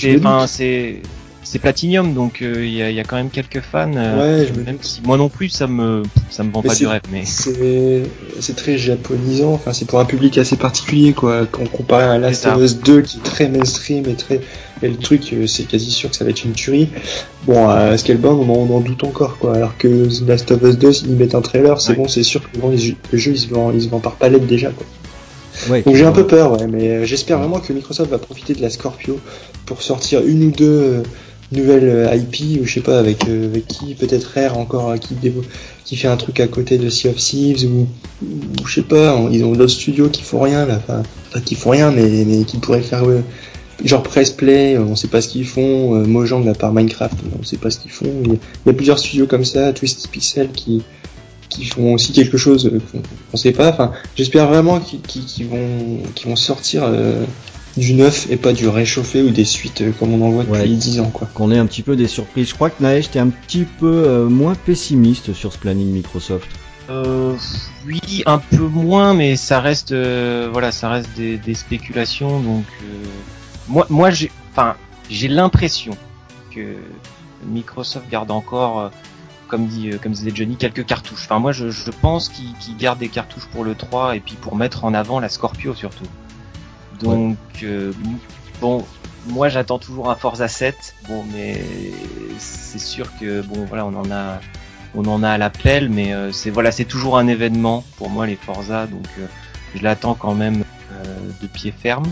c'est- c'est Platinum, donc euh, il y, a, il y a quand même quelques fans. euh, Ouais, je même si moi non plus, ça me ça me vend Mais pas du rêve, mais <laughs> c'est, très japonisant. Enfin, c'est pour un public assez particulier, quoi. Quand comparé à Last of Us 2, qui est très mainstream et très, et le truc, euh, c'est quasi sûr que ça va être une tuerie. Bon, à Scalebound, on en, on en doute encore, quoi. Alors que Last of Us 2, s'ils mettent un trailer, c'est Ouais. bon, c'est sûr que bon, le jeu, il se vend, il se vend par palette déjà, quoi. Ouais, Donc j'ai un peu peur, ouais, mais j'espère vraiment que Microsoft va profiter de la Scorpio pour sortir une ou deux nouvelles euh, IP, ou je sais pas, avec, euh, avec qui, peut-être Rare encore, euh, qui, qui fait un truc à côté de Sea of Thieves, ou, je sais pas, ils ont d'autres studios qui font rien, là, enfin, pas qui font rien, mais, mais qui pourraient faire, euh, genre Press Play, on sait pas ce qu'ils font, euh, Mojang à part Minecraft, on sait pas ce qu'ils font, il y, a, plusieurs studios comme ça, Twisted Pixel qui qui font aussi quelque chose qu'on qu'on sait pas. Enfin, j'espère vraiment qu'ils vont, qu'ils vont sortir euh, du neuf et pas du réchauffé ou des suites euh, comme on en voit depuis Ouais. 10 ans, quoi. Qu'on ait un petit peu des surprises. Je crois que Naesh, t'es un petit peu euh, moins pessimiste sur ce planning Microsoft. Euh, oui, un peu moins, mais ça reste, euh, voilà, ça reste des, des spéculations. Donc, euh, moi, moi, j'ai, enfin, j'ai l'impression que Microsoft garde encore, euh, comme dit, euh, comme disait Johnny, quelques cartouches. Enfin, moi, je, je pense qu'ils qu'ils gardent des cartouches pour le 3 et puis pour mettre en avant la Scorpio surtout. Donc, euh, bon, moi, j'attends toujours un Forza 7. Bon, mais c'est sûr que, bon, voilà, on en a on en a à l'appel, mais euh, c'est voilà, c'est toujours un événement pour moi les Forza, donc euh, je l'attends quand même euh, de pied ferme,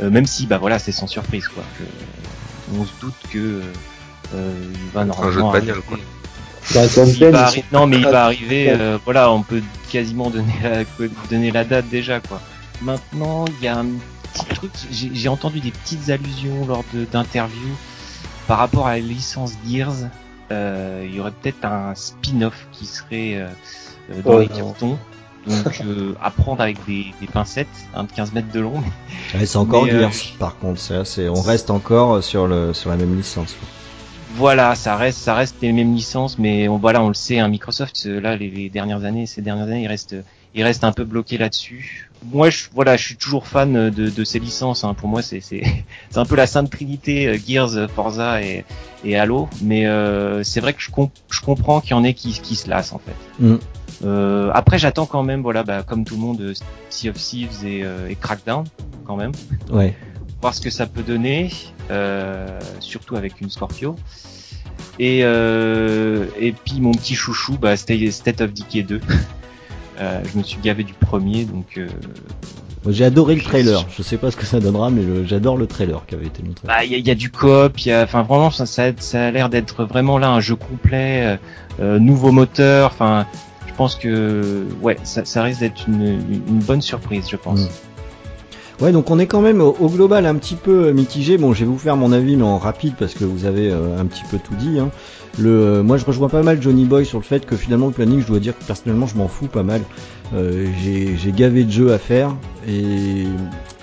Euh, même si bah voilà, c'est sans surprise quoi. Je- on se doute que il va un jeu de normalement bagnole, quoi. Bah, Il va non mais il va arriver, euh, voilà, on peut quasiment donner la, donner la date déjà quoi. Maintenant, il y a un petit truc, j'ai entendu des petites allusions lors d'interviews par rapport à la licence Gears. Euh, il y aurait peut-être un spin-off qui serait euh, euh, dans Oh les cartons. Donc <laughs> euh, à prendre avec des, des pincettes, hein, de 15 mètres de long. Ouais, c'est encore euh, Gears, par contre. Ça, c'est, on reste encore sur le sur la même licence. Voilà, ça reste, ça reste les mêmes licences, mais on, voilà, on le sait, hein, Microsoft, euh, là, les, les dernières années, ces dernières années, il reste, il reste un peu bloqué là-dessus. Moi, je, voilà, je suis toujours fan de, de ces licences. Hein. Pour moi, c'est, c'est, <laughs> c'est un peu la sainte trinité euh, Gears, Forza et, et Halo. Mais euh, c'est vrai que je, comp- je comprends qu'il y en ait qui, qui se lassent en fait. Mm. Euh, après, j'attends quand même, voilà, bah, comme tout le monde, euh, Sea of Thieves et, euh, et Crackdown, quand même Ouais. voir ce que ça peut donner, euh, surtout avec une Scorpio. Et, euh, et puis mon petit chouchou, bah, State of Decay 2. <laughs> Euh, je me suis gavé du premier, donc euh, J'ai adoré le trailer. Je sais pas ce que ça donnera, mais j'adore le trailer qui avait été montré. bah il y, a- il y a du coop, il y a, enfin vraiment ça, ça, ça a l'air d'être vraiment là un jeu complet, euh, nouveau moteur, enfin je pense que ouais ça, ça risque d'être une, une une bonne surprise, je pense. Mm. Ouais, donc on est quand même au, global un petit peu euh, mitigé. Bon, je vais vous faire mon avis, mais en rapide parce que vous avez euh, un petit peu tout dit. Hein. Euh, moi, je rejoins pas mal Johnny Boy sur le fait que finalement le planning, je dois dire que personnellement, je m'en fous pas mal. J'ai gavé de jeux à faire et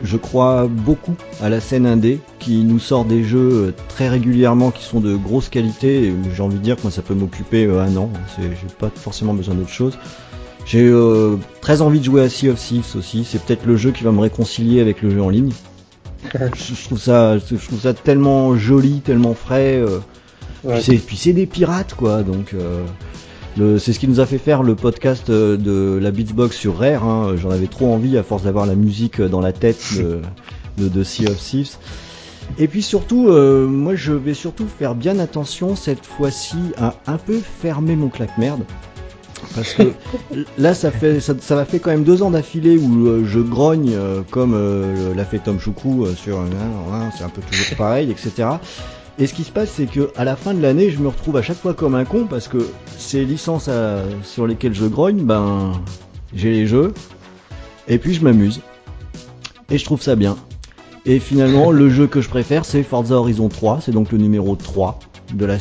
je crois beaucoup à la scène indé qui nous sort des jeux très régulièrement qui sont de grosse qualité. J'ai envie de dire que ça peut m'occuper un an. J'ai pas forcément besoin d'autre chose. J'ai euh, très envie de jouer à Sea of Thieves aussi. C'est peut-être le jeu qui va me réconcilier avec le jeu en ligne. <laughs> je, je trouve ça, je trouve ça tellement joli, tellement frais. euh, Ouais. puis c'est- des pirates quoi. Donc euh, c'est ce qui nous a fait faire le podcast euh, de la Beatsbox sur Rare. hein. J'en avais trop envie à force d'avoir la musique dans la tête de, de, de Sea of Thieves. Et puis surtout, euh, moi je vais surtout faire bien attention cette fois-ci à un peu fermer mon claque-merde. Parce que là, ça fait ça, fait quand même deux ans d'affilée où euh, je grogne euh, comme euh, l'a fait Tom Choukrou euh, sur c'est un peu toujours pareil, etc. Et ce qui se passe, c'est que à la fin de l'année, je me retrouve à chaque fois comme un con parce que ces licences sur lesquelles je grogne, ben j'ai les jeux et puis je m'amuse et je trouve ça bien. Et finalement, le jeu que je préfère, c'est Forza Horizon 3. C'est donc le numéro 3 de la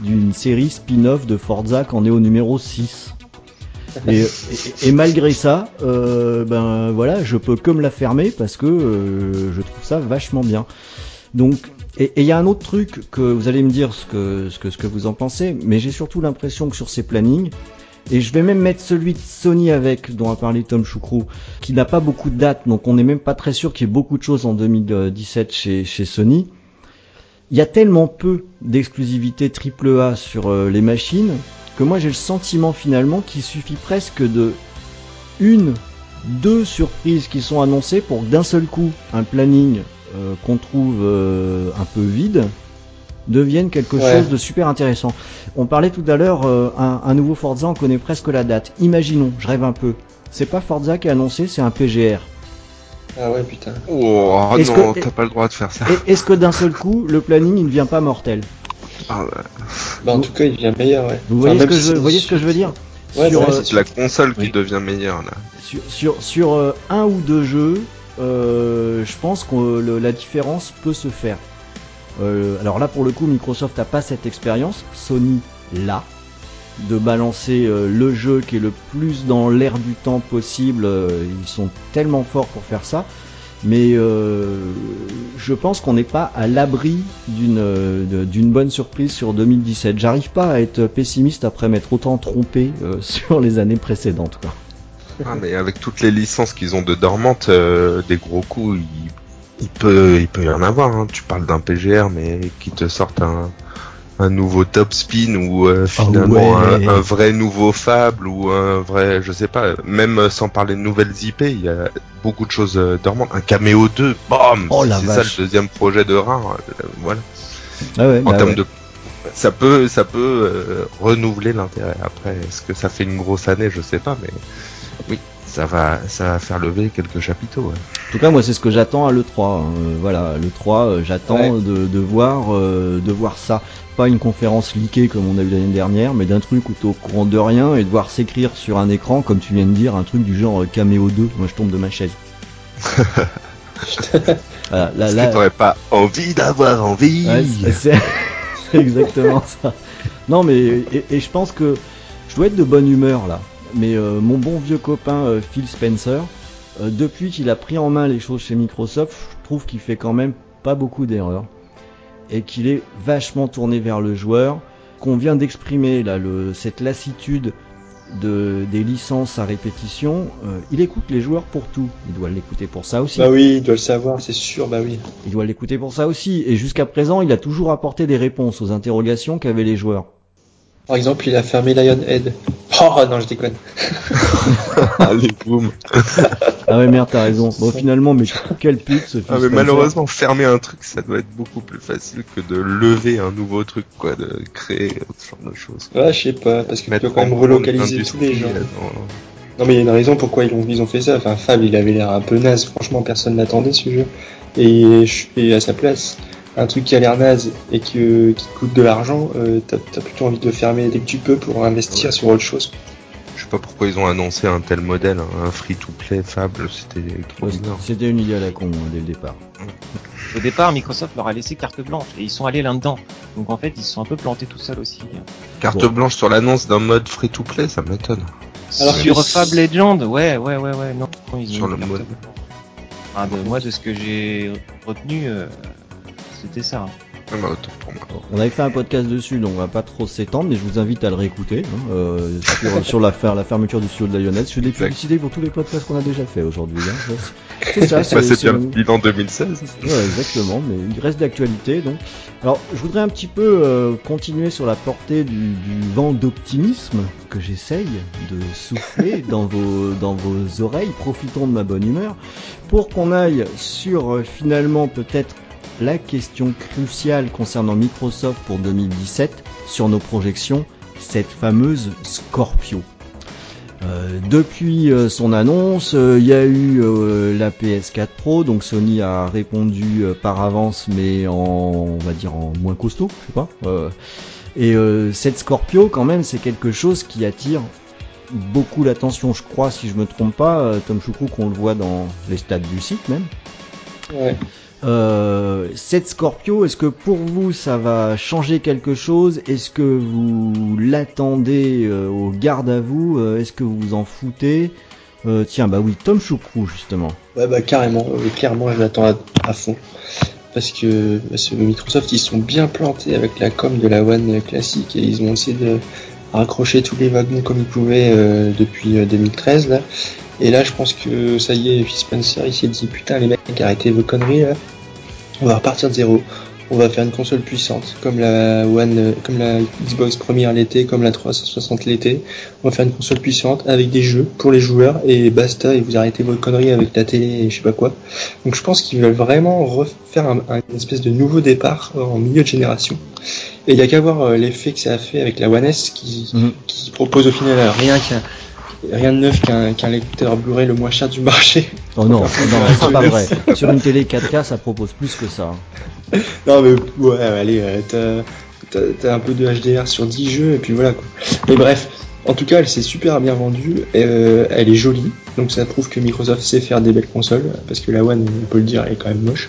d'une série spin-off de Forza qu'en est au numéro 6. Et, malgré ça, euh, ben voilà, je peux que me la fermer parce que euh, je trouve ça vachement bien. Donc, et et il y a un autre truc que vous allez me dire ce que ce que ce que vous en pensez, mais j'ai surtout l'impression que sur ces plannings, et je vais même mettre celui de Sony avec, dont a parlé Tom Choukrou, qui n'a pas beaucoup de dates, donc on n'est même pas très sûr qu'il y ait beaucoup de choses en 2017 chez, chez Sony. Il y a tellement peu d'exclusivité AAA sur euh, les machines que moi j'ai le sentiment finalement qu'il suffit presque de une, deux surprises qui sont annoncées pour d'un seul coup un planning euh, qu'on trouve euh, un peu vide devienne quelque Ouais. chose de super intéressant. On parlait tout à l'heure, euh, un, un nouveau Forza, on connaît presque la date. Imaginons, je rêve un peu. C'est pas Forza qui a annoncé, c'est un PGR. Ah ouais, putain. Oh Est-ce non, que- t'as pas le droit de faire ça. Et Est-ce que d'un seul coup, le planning il ne devient pas mortel Ah, ouais. Bah, en tout cas, il devient meilleur, ouais. Vous Enfin, voyez, ce que, si je, c'est- vous voyez ce que je veux dire Ouais, sur, euh, la console qui devient meilleure là. sur, sur, sur, euh, un ou deux jeux, euh, je pense que le- la différence peut se faire. Euh, alors là, pour le coup, Microsoft n'a pas cette expérience. Sony l'a. De balancer euh, le jeu qui est le plus dans l'air du temps possible. Euh, ils sont tellement forts pour faire ça. Mais je pense qu'on n'est pas à l'abri d'une bonne surprise sur 2017. J'arrive pas à être pessimiste après m'être autant trompé <laughs> sur les années précédentes. Ah, mais avec toutes les licences qu'ils ont de dormantes, des gros coups, il peut, il peut y en avoir. Hein. Tu parles d'un PGR, mais qui te sortent un, un nouveau top spin ou euh, finalement Ah ouais. un, un vrai nouveau Fable ou un vrai, je sais pas. Même sans parler de nouvelles IP, il y a beaucoup de choses euh, dormantes. Un caméo 2, bam, Oh c'est ça le deuxième projet de rare. euh, voilà. Ah ouais, En bah termes ouais. de ça peut ça peut euh, renouveler l'intérêt. Après, est-ce que ça fait une grosse année, je sais pas, mais oui, ça va ça va faire lever quelques chapiteaux. ouais. En tout cas, moi, c'est ce que j'attends à l'E3. hein. Euh, voilà, l'E3, euh, j'attends Ouais. de, de voir, euh, de voir ça. Pas une conférence leakée comme on a eu l'année dernière, mais d'un truc où t'es au courant de rien et de voir s'écrire sur un écran, comme tu viens de dire, un truc du genre Cameo 2. Moi, je tombe de ma chaise. <laughs> Voilà, là, Est-ce là, que t'aurais pas envie d'avoir envie Ouais, c'est- c'est c'est <laughs> exactement ça. Non, mais et, et je pense que je dois être de bonne humeur là. Mais euh, mon bon vieux copain euh, Phil Spencer, euh, depuis qu'il a pris en main les choses chez Microsoft, je trouve qu'il fait quand même pas beaucoup d'erreurs et qu'il est vachement tourné vers le joueur. Qu'on vient d'exprimer là, le, cette lassitude de, des licences à répétition, euh, il écoute les joueurs pour tout. Il doit l'écouter pour ça aussi. Bah oui, il doit le savoir, c'est sûr, bah oui. Il doit l'écouter pour ça aussi. Et jusqu'à présent, il a toujours apporté des réponses aux interrogations qu'avaient les joueurs. Par exemple, il a fermé Lionhead. <laughs> Oh non, je déconne. <laughs> Allez, boum. Ah ouais, merde, t'as raison. Bon, finalement, mais quel pute ce film. Ah, mais malheureusement, fermer un truc, ça doit être beaucoup plus facile que de lever un nouveau truc, quoi, de créer ce genre de choses. Ouais, je sais pas, parce que tu peux quand même relocaliser tous les gens. euh, Non mais il y a une raison pourquoi ils ont, ils ont fait ça. Enfin, Fab, il avait l'air un peu naze. Franchement, personne n'attendait ce jeu. Et, je- et à sa place, un truc qui a l'air naze et que, qui te coûte de l'argent, euh, t'as t'as plutôt envie de le fermer dès que tu peux pour investir sur autre chose. Je sais pas pourquoi ils ont annoncé un tel modèle, hein, un free-to-play Fable, c'était trop Ouais, bizarre. C'était une idée à la con hein, dès le départ. Au départ, Microsoft leur a laissé carte blanche et ils sont allés là-dedans. Donc en fait, ils se sont un peu plantés tout seuls aussi. Carte Bon. blanche sur l'annonce d'un mode free-to-play, ça m'étonne. Alors Sur Fab Legend, ouais, ouais, ouais, ouais, non, ils ont Sur le mode. Ah, de, moi, de ce que j'ai retenu, euh, c'était ça. hein. Ah bah, autant pour moi. On avait fait un podcast dessus, donc on va pas trop s'étendre, mais je vous invite à le réécouter hein, euh, sur, <laughs> sur la, fer- la fermeture du studio de Lionel. Je fais des Exact. publicités pour tous les podcasts qu'on a déjà fait aujourd'hui. Hein. C'est ça, Bah, c'est c'est bien un- le bilan 2016. Ouais, exactement, mais il reste d'actualité donc. Alors, je voudrais un petit peu euh, continuer sur la portée du, du vent d'optimisme que j'essaye de souffler <laughs> dans vos dans vos oreilles. Profitons de ma bonne humeur pour qu'on aille sur euh, finalement peut-être la question cruciale concernant Microsoft pour 2017 sur nos projections, cette fameuse Scorpio. Euh, depuis euh, son annonce, euh, il y a eu la PS4 Pro, donc Sony a répondu par avance, mais en, on va dire en moins costaud, je sais pas. Et cette Scorpio, quand même, c'est quelque chose qui attire beaucoup l'attention, je crois, si je me trompe pas, Tom Choucroux, qu'on le voit dans les stats du site même. Euh, cette Scorpio, est-ce que pour vous ça va changer quelque chose? Est-ce que vous l'attendez euh, au garde à vous? Euh, Est-ce que vous vous en foutez? Euh, Tiens, bah oui, Tom Choucroux justement. Ouais, bah carrément, clairement, je l'attends à, à fond. Parce que, parce que Microsoft, ils sont bien plantés avec la com de la One classique et ils ont essayé de raccrocher tous les wagons comme ils pouvaient euh, depuis euh, 2013 là. Et là, je pense que ça y est, Spencer, il s'est dit putain les mecs, arrêtez vos conneries là. On va repartir de zéro. On va faire une console puissante, comme la One, euh, comme la Xbox première l'été, comme la 360 l'été. On va faire une console puissante avec des jeux pour les joueurs et basta. Et vous arrêtez vos conneries avec la télé et je sais pas quoi. Donc je pense qu'ils veulent vraiment refaire un, un- une espèce de nouveau départ en milieu de génération. Et il y a qu'à voir euh, l'effet que ça a fait avec la One S qui, Mhm. qui propose au final rien qu'un rien de neuf qu'un qu'un lecteur Blu-ray le moins cher du marché. Oh non, <laughs> non, c'est pas vrai. Sur une télé 4K, ça propose plus que ça. <laughs> Non mais ouais, allez, euh, t'as- un peu de HDR sur 10 jeux et puis voilà quoi. Mais bref, en tout cas, elle s'est super bien vendue, euh, elle est jolie, donc ça prouve que Microsoft sait faire des belles consoles, parce que la One, on peut le dire, elle est quand même moche.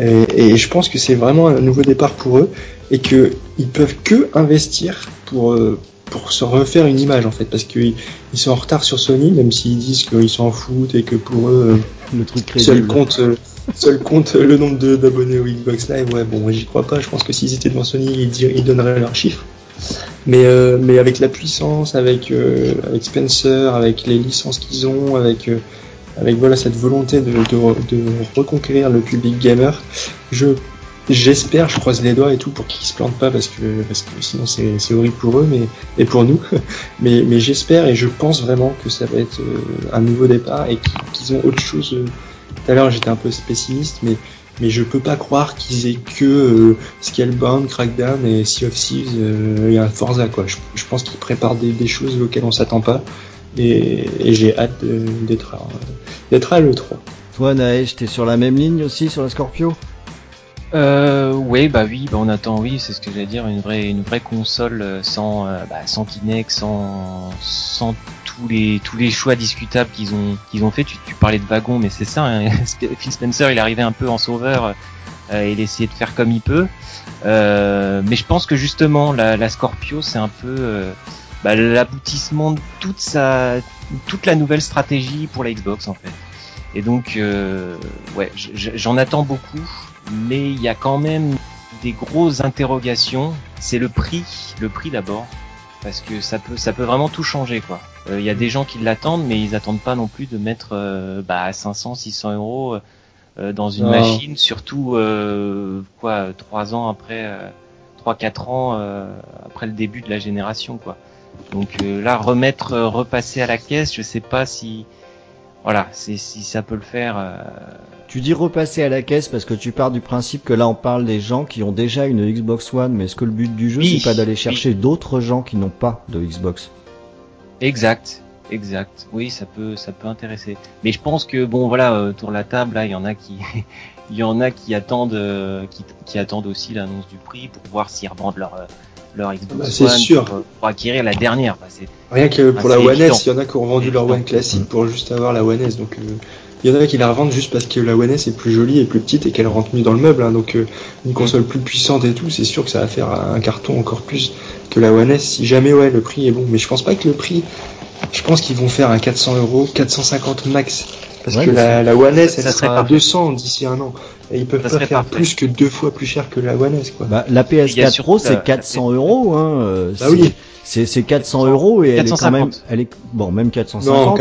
Et, et je pense que c'est vraiment un nouveau départ pour eux et que ils peuvent que investir pour euh, pour se refaire une image en fait, parce qu'ils ils sont en retard sur Sony, même s'ils disent qu'ils s'en foutent et que pour eux euh, Le truc Seul crédible. compte, euh, seul compte euh, le nombre d'abonnés au Xbox Live. Ouais, bon, j'y crois pas. Je pense que s'ils étaient devant Sony, ils, diraient- ils donneraient leurs chiffres. Mais, euh, mais avec la puissance, avec, euh, avec Spencer, avec les licences qu'ils ont, avec, euh, avec voilà cette volonté de, de, de reconquérir le public gamer, je j'espère, je croise les doigts et tout pour qu'ils se plantent pas parce que parce que sinon c'est horrible pour eux, mais et pour nous. <laughs> mais mais j'espère et je pense vraiment que ça va être euh, un nouveau départ et qu'ils ont autre chose. euh, tout à l'heure, j'étais un peu pessimiste, mais, mais je peux pas croire qu'ils aient que euh, Scalebound, Crackdown et Sea of Thieves euh, et un Forza, quoi. Je, je pense qu'ils préparent des, des choses auxquelles on s'attend pas. Et, et j'ai hâte d'être à, à l'E3. Toi, Naëch, t'es sur la même ligne aussi sur la Scorpio? Euh, ouais, bah oui, bah on attend, oui, c'est ce que j'allais dire, une vraie, une vraie console euh, sans, euh, bah, sans Kinect, sans, sans tous les, tous les choix discutables qu'ils ont, qu'ils ont fait. Tu, tu parlais de wagon, mais c'est ça. Hein, <laughs> Phil Spencer, il arrivé un peu en sauveur euh, et il essayait de faire comme il peut. Euh, mais je pense que justement, la, la Scorpio, c'est un peu euh, bah, l'aboutissement de toute sa, toute la nouvelle stratégie pour la Xbox en fait. Et donc, euh, ouais, j'en attends beaucoup mais il y a quand même des grosses interrogations. C'est le prix, le prix d'abord, parce que ça peut, ça peut vraiment tout changer quoi. Euh, Il y a des gens qui l'attendent, mais ils attendent pas non plus de mettre euh, bah, 500, 600 euros euh, dans une machine, surtout euh, quoi, trois ans après, euh, 3-4 ans euh, après le début de la génération, quoi. Donc euh, là, remettre, repasser à la caisse, je sais pas si, voilà, si ça peut le faire. Euh. Tu dis repasser à la caisse parce que tu pars du principe que là on parle des gens qui ont déjà une Xbox One, mais est-ce que le but du jeu c'est pas d'aller chercher d'autres gens qui n'ont pas de Xbox? Exact, exact. Oui, ça peut, ça peut intéresser. Mais je pense que bon, voilà, autour de la table, là, il y en a qui, <laughs> il y en a qui attendent, qui, qui attendent aussi l'annonce du prix pour voir s'ils revendent leur leur Xbox bah, sûr. Pour, acquérir la dernière. Bah, Rien que pour la One S, il y en a qui ont vendu leur One classique pour juste avoir la One S. Donc euh, il y en a qui la revendent juste parce que la One S est plus jolie et plus petite et qu'elle rentre mieux dans le meuble. Hein. donc euh, une console plus puissante et tout, c'est sûr que ça va faire un carton encore plus que la One S. Si jamais ouais le prix est bon, mais je pense pas que le prix. Je pense qu'ils vont faire un 400 euros, 450 max. Parce que la, la, One S, elle sera à 200 d'ici un an. Et ils peuvent pas faire plus que deux fois plus cher que la One S, quoi. Bah, la PS4 Pro, c'est 400 euros, hein. Euh, bah oui. C'est 400 euros et elle est quand même, elle est, bon, même 450.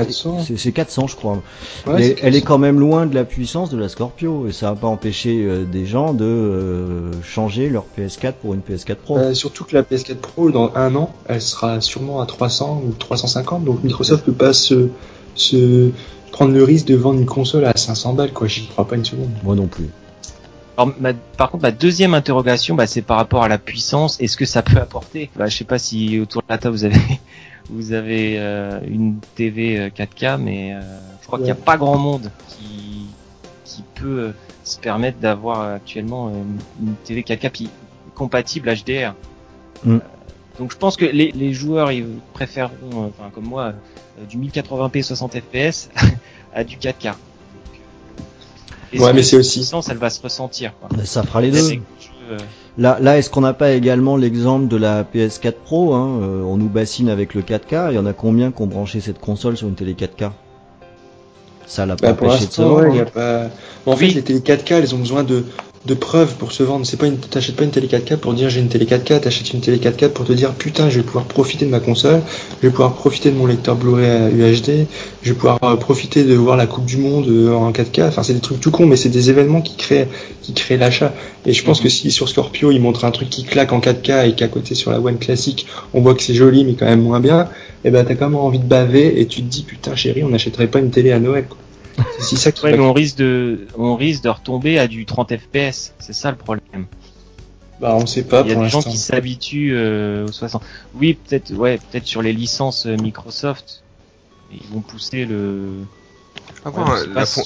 C'est 400, je crois. elle est quand même loin de la puissance de la Scorpio et ça va pas empêcher euh, des gens de euh, changer leur PS4 pour une PS4 Pro. Euh, surtout que la PS4 Pro, dans un an, elle sera sûrement à 300 ou 350, donc Microsoft peut pas se, se prendre le risque de vendre une console à 500 balles, quoi. J'y crois pas une seconde. Moi non plus. Alors, par contre, ma deuxième interrogation, bah, c'est par rapport à la puissance. Est-ce que ça peut apporter bah, Je sais pas si autour de la table vous avez <laughs> vous avez euh, une TV 4K, euh, mais euh, je crois qu'il n'y a pas grand monde qui qui peut se permettre d'avoir actuellement une, TV 4K compatible HDR. Mm. donc je pense que les, les joueurs ils préféreront, enfin comme moi, du 1080p 60 fps à du 4K. ouais, mais c'est aussi. elle va se ressentir. Quoi. ça fera les deux. Euh, là, là, est-ce qu'on n'a pas également l'exemple de la PS4 Pro hein euh, On nous bassine avec le 4K. Il y en a combien qui ont branché cette console sur une télé 4K Ça l'a pas bah, empêché de se vendre. Hein. pas... en fait, les télé 4K, elles ont besoin de de preuves pour se vendre. C'est pas une, t'achètes pas une télé 4K pour dire j'ai une télé 4K, t'achètes une télé 4K pour te dire putain, je vais pouvoir profiter de ma console, je vais pouvoir profiter de mon lecteur Blu-ray UHD, je vais pouvoir euh, profiter de voir la Coupe du Monde euh, en 4K. Enfin, c'est des trucs tout cons, mais c'est des événements qui créent, qui créent l'achat. Et je pense que si sur Scorpio ils montrent un truc qui claque en 4K et qu'à côté sur la One classique on voit que c'est joli mais quand même moins bien, et eh ben t'as quand même envie de baver et tu te dis putain chérie, on n'achèterait pas une télé à Noël. Quoi. C'est ça qui ouais, mais on risque de, on risque de retomber à du 30 FPS. C'est ça le problème. Bah, on sait pas. Il y a des gens qui s'habituent euh, aux 60. Oui, peut-être, ouais, peut-être sur les licences euh, Microsoft, ils vont pousser le. Ah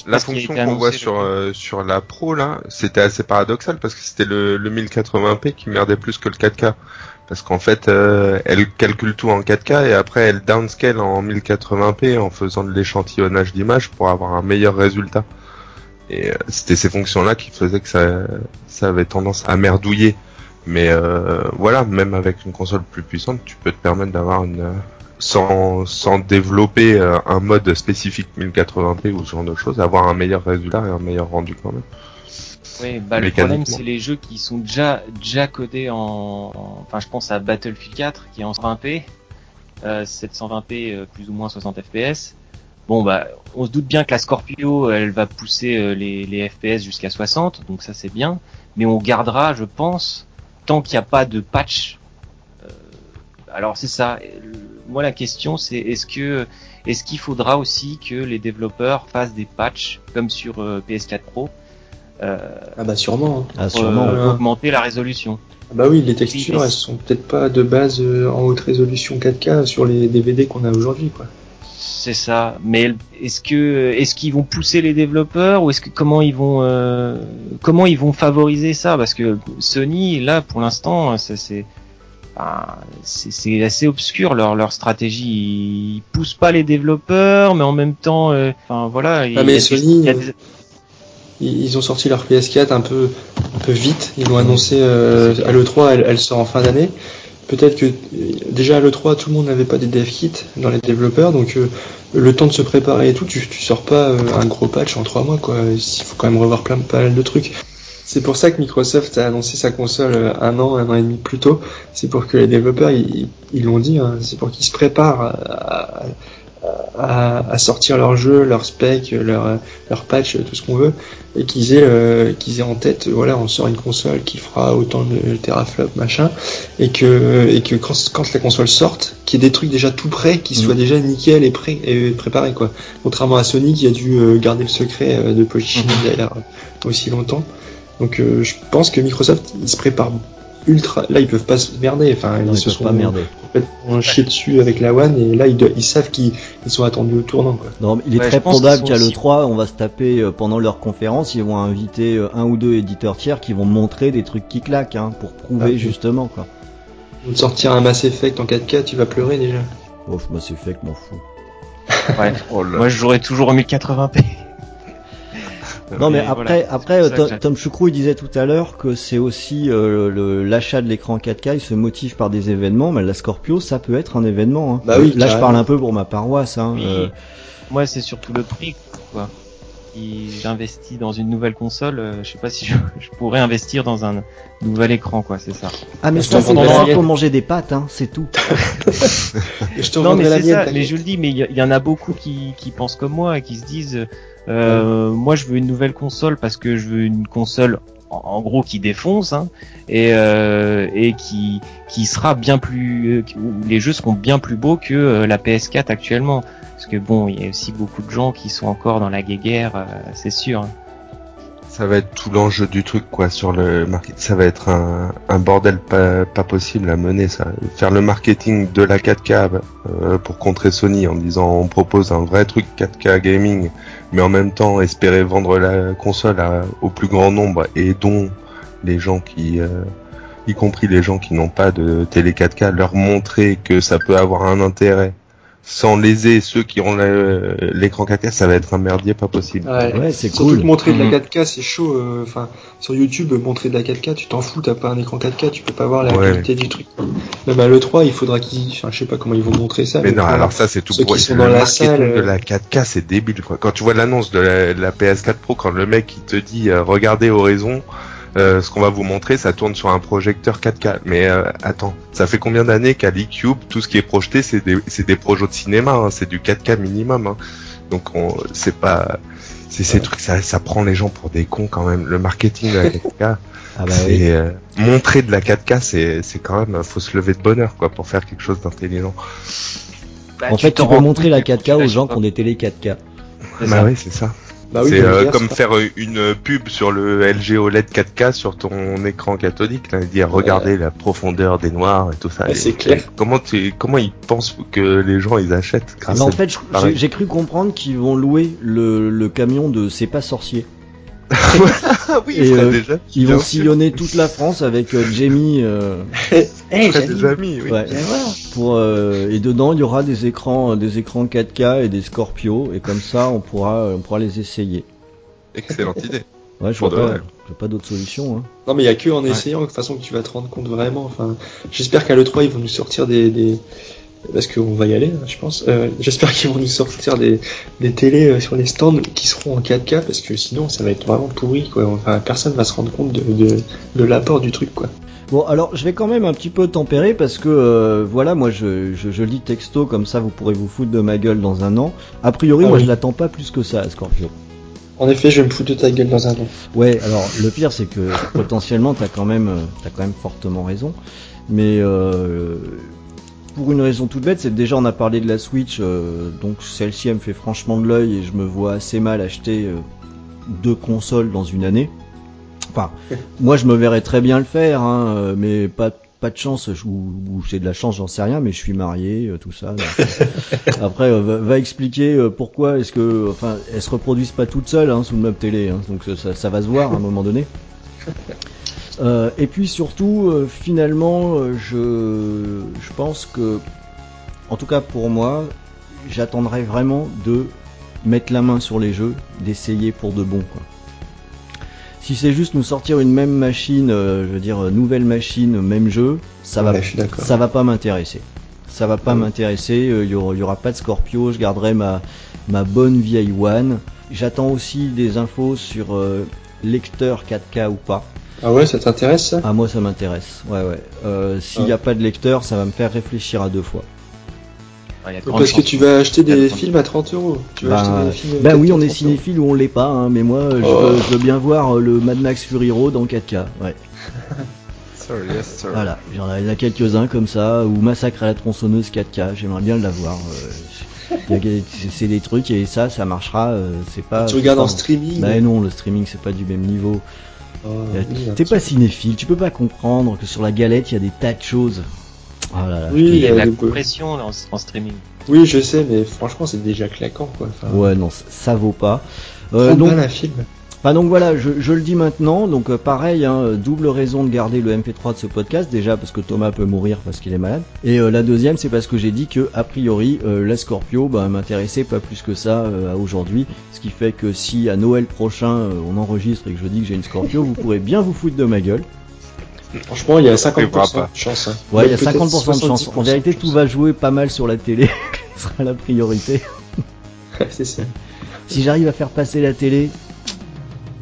la, fonction qu'on voit sur euh, sur la Pro là, c'était assez paradoxal parce que c'était le, le 1080p qui merdait plus que le 4K parce qu'en fait euh, elle calcule tout en 4K et après elle downscale en 1080p en faisant de l'échantillonnage d'images pour avoir un meilleur résultat. Et euh, c'était ces fonctions-là qui faisaient que ça, avait tendance à merdouiller. Mais euh, voilà, même avec une console plus puissante, tu peux te permettre d'avoir une sans, sans développer un mode spécifique 1080p ou ce genre de choses, avoir un meilleur résultat et un meilleur rendu quand même. Oui, bah le problème c'est les jeux qui sont déjà déjà codés en, enfin je pense à Battlefield 4 qui est en 120p, euh, 720p euh, plus ou moins 60 fps. Bon bah on se doute bien que la Scorpio elle va pousser euh, les, les FPS jusqu'à 60, donc ça c'est bien, mais on gardera je pense tant qu'il n'y a pas de patch. Euh, alors c'est ça. Moi la question c'est est-ce que est-ce qu'il faudra aussi que les développeurs fassent des patchs comme sur PS4 Pro? Euh, ah bah sûrement. Hein. Ah, sûrement. Euh, augmenter la résolution. Ah bah oui, les textures, elles sont peut-être pas de base euh, en haute résolution 4K sur les DVD qu'on a aujourd'hui, quoi. C'est ça. Mais est-ce que est-ce qu'ils vont pousser les développeurs ou est-ce que comment ils vont comment ils vont favoriser ça? Parce que Sony là, pour l'instant, ça c'est c'est assez obscur leur leur stratégie. Ils poussent pas les développeurs, mais en même temps, enfin voilà. Ah mais Sony, ils ont sorti leur PS4 un peu, un peu vite. Ils l'ont annoncé euh, à l'E3, elle, elle, sort en fin d'année. Peut-être que déjà à l'E3, tout le monde n'avait pas des dev kits dans les développeurs, donc euh, le temps de se préparer et tout, tu, tu sors pas euh, un gros patch en trois mois. Il faut quand même revoir plein pas mal de trucs. C'est pour ça que Microsoft a annoncé sa console un an, un an et demi plus tôt. C'est pour que les développeurs, ils l'ont dit, hein, c'est pour qu'ils se préparent à, à, à sortir leur jeu, leur spec, leur, leur patch, tout ce qu'on veut, et qu'ils aient, euh, qu'ils aient en tête, voilà, on sort une console qui fera autant de teraflops, machin, et que, et que quand, quand la console sorte, qu'il y ait des trucs déjà tout prêts, qui soient déjà nickel et, prêts et préparés, quoi. Contrairement à Sony qui a dû euh, garder le secret euh, de positioning derrière euh, aussi longtemps. Donc euh, je pense que Microsoft, ils se préparent ultra. Là, ils peuvent pas se merder. Enfin, Non, ils ils se sont pas merder. complètement chiés dessus avec la One et là, ils, savent qu'ils ils sont attendus au tournant. Quoi. Non, mais il est Ouais, très probable qu'à sont l'E3, on va se taper euh, pendant leur conférence, ils vont inviter euh, un ou deux éditeurs tiers qui vont montrer des trucs qui claquent, hein, pour prouver Ah, justement quoi. De sortir un Mass Effect en 4K, tu vas pleurer déjà. Ouf, fait que m'en fous. Ouais. <laughs> Oh. Moi, je jouerais toujours au 1080p. Non mais Mais après, voilà, après ça Tom, Tom Choucrou il disait tout à l'heure que c'est aussi euh, le- l'achat de l'écran 4K, il se motive par des événements, mais la Scorpio ça peut être un événement. Hein. Bah oui, Là je parle un peu pour ma paroisse. Hein. Oui. euh, Moi, c'est surtout le prix, quoi. Si j'investis dans une nouvelle console, euh, je sais pas si je, <laughs> je pourrais investir dans un nouvel écran, quoi, c'est ça. Ah mais Je ça te c'est vendrai pour manger des pâtes, hein, c'est tout. <laughs> Je Non, mais c'est ça. Mais je le dis, mais il y, il y en a beaucoup qui, qui pensent comme moi et qui se disent, euh, moi, je veux une nouvelle console parce que je veux une console, en, gros, qui défonce hein, et euh, et qui qui sera bien plus, euh, où les jeux seront bien plus beaux que euh, la PS4 actuellement. Parce que bon, il y a aussi beaucoup de gens qui sont encore dans la guéguerre, euh, c'est sûr. hein. Ça va être tout l'enjeu du truc, quoi, sur le. Ça va être un, un bordel pas, pas possible à mener, ça. Faire le marketing de la 4K euh, pour contrer Sony en disant on propose un vrai truc 4K gaming, mais en même temps espérer vendre la console au plus grand nombre et dont les gens qui, euh, y compris les gens qui n'ont pas de télé 4K, leur montrer que ça peut avoir un intérêt sans léser ceux qui ont le- l'écran 4K, ça va être un merdier pas possible. Ouais, Ouais, c'est Surtout cool. que montrer de la 4K, c'est chaud. euh, Enfin, sur YouTube, montrer de la 4K, tu t'en fous, t'as pas un écran 4K, tu peux pas voir la Ouais. qualité du truc. Même à l'E3, il faudra qu'ils. Enfin, je sais pas comment ils vont montrer ça. Mais non, alors ça c'est tout ceux pour qui sont le dans la salle, de euh, la 4K, c'est débile quoi. Quand tu vois l'annonce de la, de la PS4 Pro, quand le mec il te dit euh, regardez Horizon, euh, ce qu'on va vous montrer, ça tourne sur un projecteur 4K. Mais euh, attends, ça fait combien d'années qu'à l'eCube, tout ce qui est projeté, c'est des, c'est des projets de cinéma, hein, c'est du 4K minimum. hein. Donc on, c'est pas, c'est ces trucs, ça, ça prend les gens pour des cons quand même. Le marketing de la 4K, <laughs> Ah bah c'est oui. euh, montrer de la 4K, c'est, c'est quand même, faut se lever de bonheur quoi pour faire quelque chose d'intelligent. Bah, En fait, tu peux montrer la que quand 4K tu aux gens qui ont des télé 4K. C'est Bah ça. oui, c'est ça. Bah oui, c'est euh, comme faire une pub sur le LG OLED 4K sur ton écran cathodique, là, dire regardez la profondeur des noirs et tout ça. Et- c'est clair. Comment tu, comment ils pensent que les gens ils achètent grâce Mais en fait, j'ai cru comprendre qu'ils vont louer le, le camion de C'est pas sorcier. <laughs> Oui, et, euh, déjà. Ils vont sillonner toute la France avec euh, Jamie. euh, Eh, des amis, oui. ouais. Pour euh, et dedans il y aura des écrans, des écrans 4K et des Scorpio et comme ça on pourra, on pourra les essayer. Excellente idée. Ouais, je vois pas, je vois pas d'autre solution. Hein. Non, mais il y a que en Ouais. essayant, de toute façon, que tu vas te rendre compte vraiment. Enfin, j'espère qu'à l'E3, ils vont nous sortir des, des... parce qu'on va y aller, je pense. Euh, j'espère qu'ils vont nous sortir des, des télés euh, sur les stands qui seront en 4K, parce que sinon, ça va être vraiment pourri, quoi. Enfin, personne va se rendre compte de, de, de l'apport du truc, quoi. Bon, alors je vais quand même un petit peu tempérer parce que euh, voilà, moi je, je, je lis texto comme ça, vous pourrez vous foutre de ma gueule dans un an. A priori, Ah moi oui. je l'attends pas plus que ça, Scorpio. En effet, je vais me foutre de ta gueule dans un an. Ouais, alors le pire c'est que potentiellement t'as quand même, t'as quand même fortement raison, mais euh, pour une raison toute bête, c'est que déjà on a parlé de la Switch, euh, donc celle-ci elle me fait franchement de l'œil et je me vois assez mal acheter euh, deux consoles dans une année. Enfin, <laughs> moi je me verrais très bien le faire, hein, euh, mais pas pas de chance, ou, j'ai de la chance, j'en sais rien, mais je suis marié, tout ça. <laughs> après, va, va expliquer pourquoi est-ce que, enfin, elles se reproduisent pas toutes seules hein, sous le meuble télé, hein, donc ça, ça va se voir à un moment donné. Euh, et puis surtout, euh, finalement, euh, je, je pense que, en tout cas pour moi, j'attendrai vraiment de mettre la main sur les jeux, d'essayer pour de bon. Quoi. Si c'est juste nous sortir une même machine, je veux dire nouvelle machine, même jeu, ça va, Ouais, ça pas m'intéresser. Ça va pas Ouais. m'intéresser. Il y, aura, il y aura pas de Scorpio. Je garderai ma ma bonne vieille One. J'attends aussi des infos sur lecteur 4K ou pas. Ah ouais, ça t'intéresse, ça? Ah moi ça m'intéresse. Ouais ouais. Euh, S'il n'y a pas de lecteur, ça va me faire réfléchir à deux fois. Parce que tu vas acheter Il y a des de- films à 30 euros. Tu vas Bah, acheter des films bah oui, on 30 est cinéphile ou on l'est pas, hein, mais moi, je, Oh. veux, je veux bien voir euh, le Mad Max Fury Road en 4K. Ouais. <laughs> Sorry, yes, sir. Voilà, il y en a, il y en a quelques-uns comme ça, ou Massacre à la tronçonneuse 4K, j'aimerais bien l'avoir. Euh, c'est- des trucs et ça, ça marchera. euh, c'est pas. Tu regardes en streaming. Bah non, le streaming c'est pas du même niveau. Oh, Euh, oui, T'es pas cinéphile, tu peux pas comprendre que sur la galette il y a des tas de choses. Oh là là. Oui, Il y a euh, la le- compression en, en streaming. Oui, je sais, mais franchement, c'est déjà claquant, quoi. Enfin, Ouais, non, ça, ça vaut pas. Euh, donc, un film. Enfin donc voilà, je, je le dis maintenant, donc euh, pareil, hein, double raison de garder le MP3 de ce podcast, déjà parce que Thomas peut mourir parce qu'il est malade, et euh, la deuxième c'est parce que j'ai dit que a priori euh, la Scorpio bah, m'intéressait pas plus que ça euh, à aujourd'hui, ce qui fait que si à Noël prochain euh, on enregistre et que je dis que j'ai une Scorpio, vous pourrez bien vous foutre de ma gueule. Franchement, il y a Ça arrivera 50% pas. de chance. hein. Ouais, il y a Peut-être 50% de chance. En 70% vérité, tout va jouer pas mal sur la télé, <laughs> ce sera la priorité. c'est ça. Si j'arrive à faire passer la télé,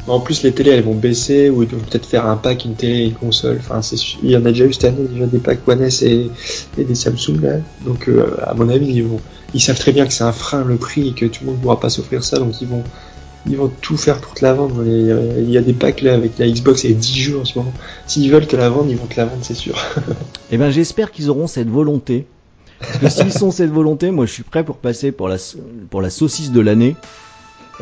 En plus, les télés, elles vont baisser, ou ils vont peut-être faire un pack, une télé une console. Enfin. Il y en a déjà eu cette année, déjà des packs One S et, des Samsung, là. Donc, euh, à mon avis, ils savent très bien que c'est un frein, le prix, et que tout le monde ne pourra pas s'offrir ça, donc ils vont, tout faire pour te la vendre. Euh, il y a des packs, là, avec la Xbox et 10 jours en ce moment. S'ils veulent te la vendre, ils vont te la vendre, c'est sûr. <laughs> Eh ben j'espère qu'ils auront cette volonté. Parce que s'ils sont cette volonté, moi je suis prêt pour passer pour la saucisse de l'année.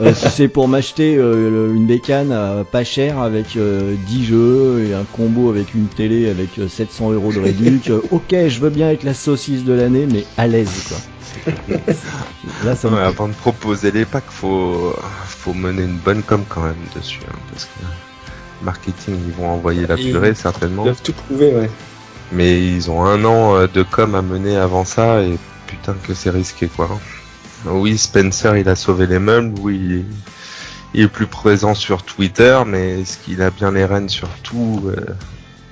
Euh, si c'est pour m'acheter euh, une bécane à pas cher avec euh, 10 jeux et un combo avec une télé avec euh, 700 euros de réduc, euh, ok je veux bien être la saucisse de l'année mais à l'aise quoi. Là ça me Ouais, avant de proposer les packs, faut, faut mener une bonne com quand même dessus, hein, parce que marketing, ils vont envoyer la Ils- purée Ils certainement, doivent tout prouver, ouais. mais ils ont un an euh, de com à mener avant ça et putain que c'est risqué quoi. hein. Oui, Spencer, il a sauvé les meubles, oui, il est, plus présent sur Twitter, mais est-ce qu'il a bien les rênes sur tout, euh,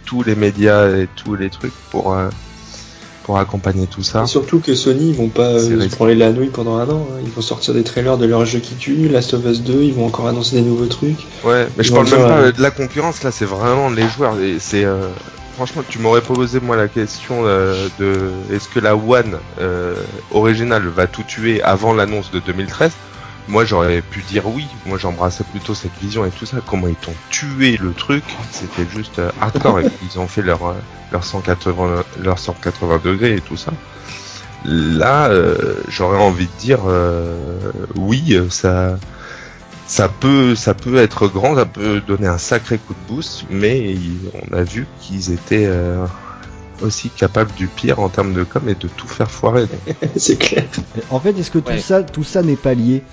tous les médias et tous les trucs pour euh, pour accompagner tout ça Et surtout que Sony, ils vont pas euh, se branler la nouille pendant un an. hein. Ils vont sortir des trailers de leurs jeux qui tuent, Last of Us 2, ils vont encore annoncer des nouveaux trucs. Ouais, mais Ils je parle le même pas de la concurrence, là, c'est vraiment les joueurs. C'est euh, franchement, tu m'aurais posé moi la question euh, de est-ce que la One euh, originale va tout tuer avant l'annonce de 2013 Moi, j'aurais pu dire oui. Moi, j'embrassais plutôt cette vision et tout ça. Comment ils t'ont tué le truc? C'était juste euh, hardcore. et <laughs> ils ont fait leur euh, leur 180 leur 180 degrés et tout ça. Là, euh, j'aurais envie de dire euh, oui, euh, ça ça peut, ça peut être grand, ça peut donner un sacré coup de boost, mais on a vu qu'ils étaient euh, aussi capables du pire en termes de com et de tout faire foirer. <laughs> c'est clair. En fait, est-ce que tout ça, tout ça n'est pas lié?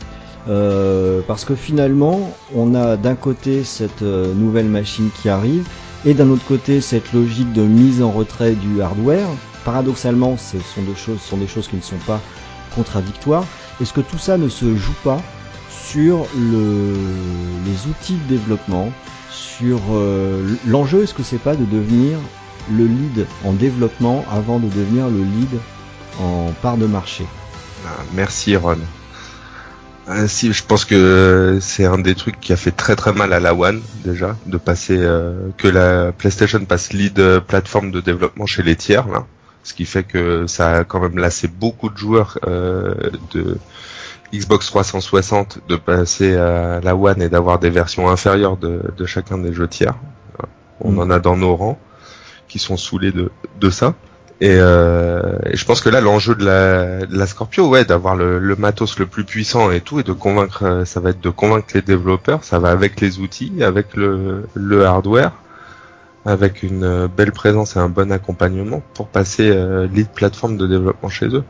Euh, Parce que finalement, on a d'un côté cette euh, nouvelle machine qui arrive, et d'un autre côté cette logique de mise en retrait du hardware. Paradoxalement, ce sont des choses, sont des choses qui ne sont pas contradictoires. Est-ce que tout ça ne se joue pas? Sur le, les outils de développement, sur euh, l'enjeu Est-ce que c'est pas de devenir le lead en développement avant de devenir le lead en part de marché? Ah, merci Ron. Ah, si, je pense que c'est un des trucs qui a fait très très mal à la One déjà, de passer euh, que la PlayStation passe lead euh, plateforme de développement chez les tiers là, ce qui fait que ça a quand même lassé beaucoup de joueurs euh, de Xbox 360 de passer à la One et d'avoir des versions inférieures de, de chacun des jeux tiers. On Mm. en a dans nos rangs qui sont saoulés de, de ça. Et, euh, et je pense que là, l'enjeu de la, de la Scorpio, ouais, d'avoir le, le matos le plus puissant et tout, et de convaincre, euh, ça va être de convaincre les développeurs, ça va avec les outils, avec le, le hardware, avec une euh, belle présence et un bon accompagnement pour passer euh, lead plateforme de développement chez eux.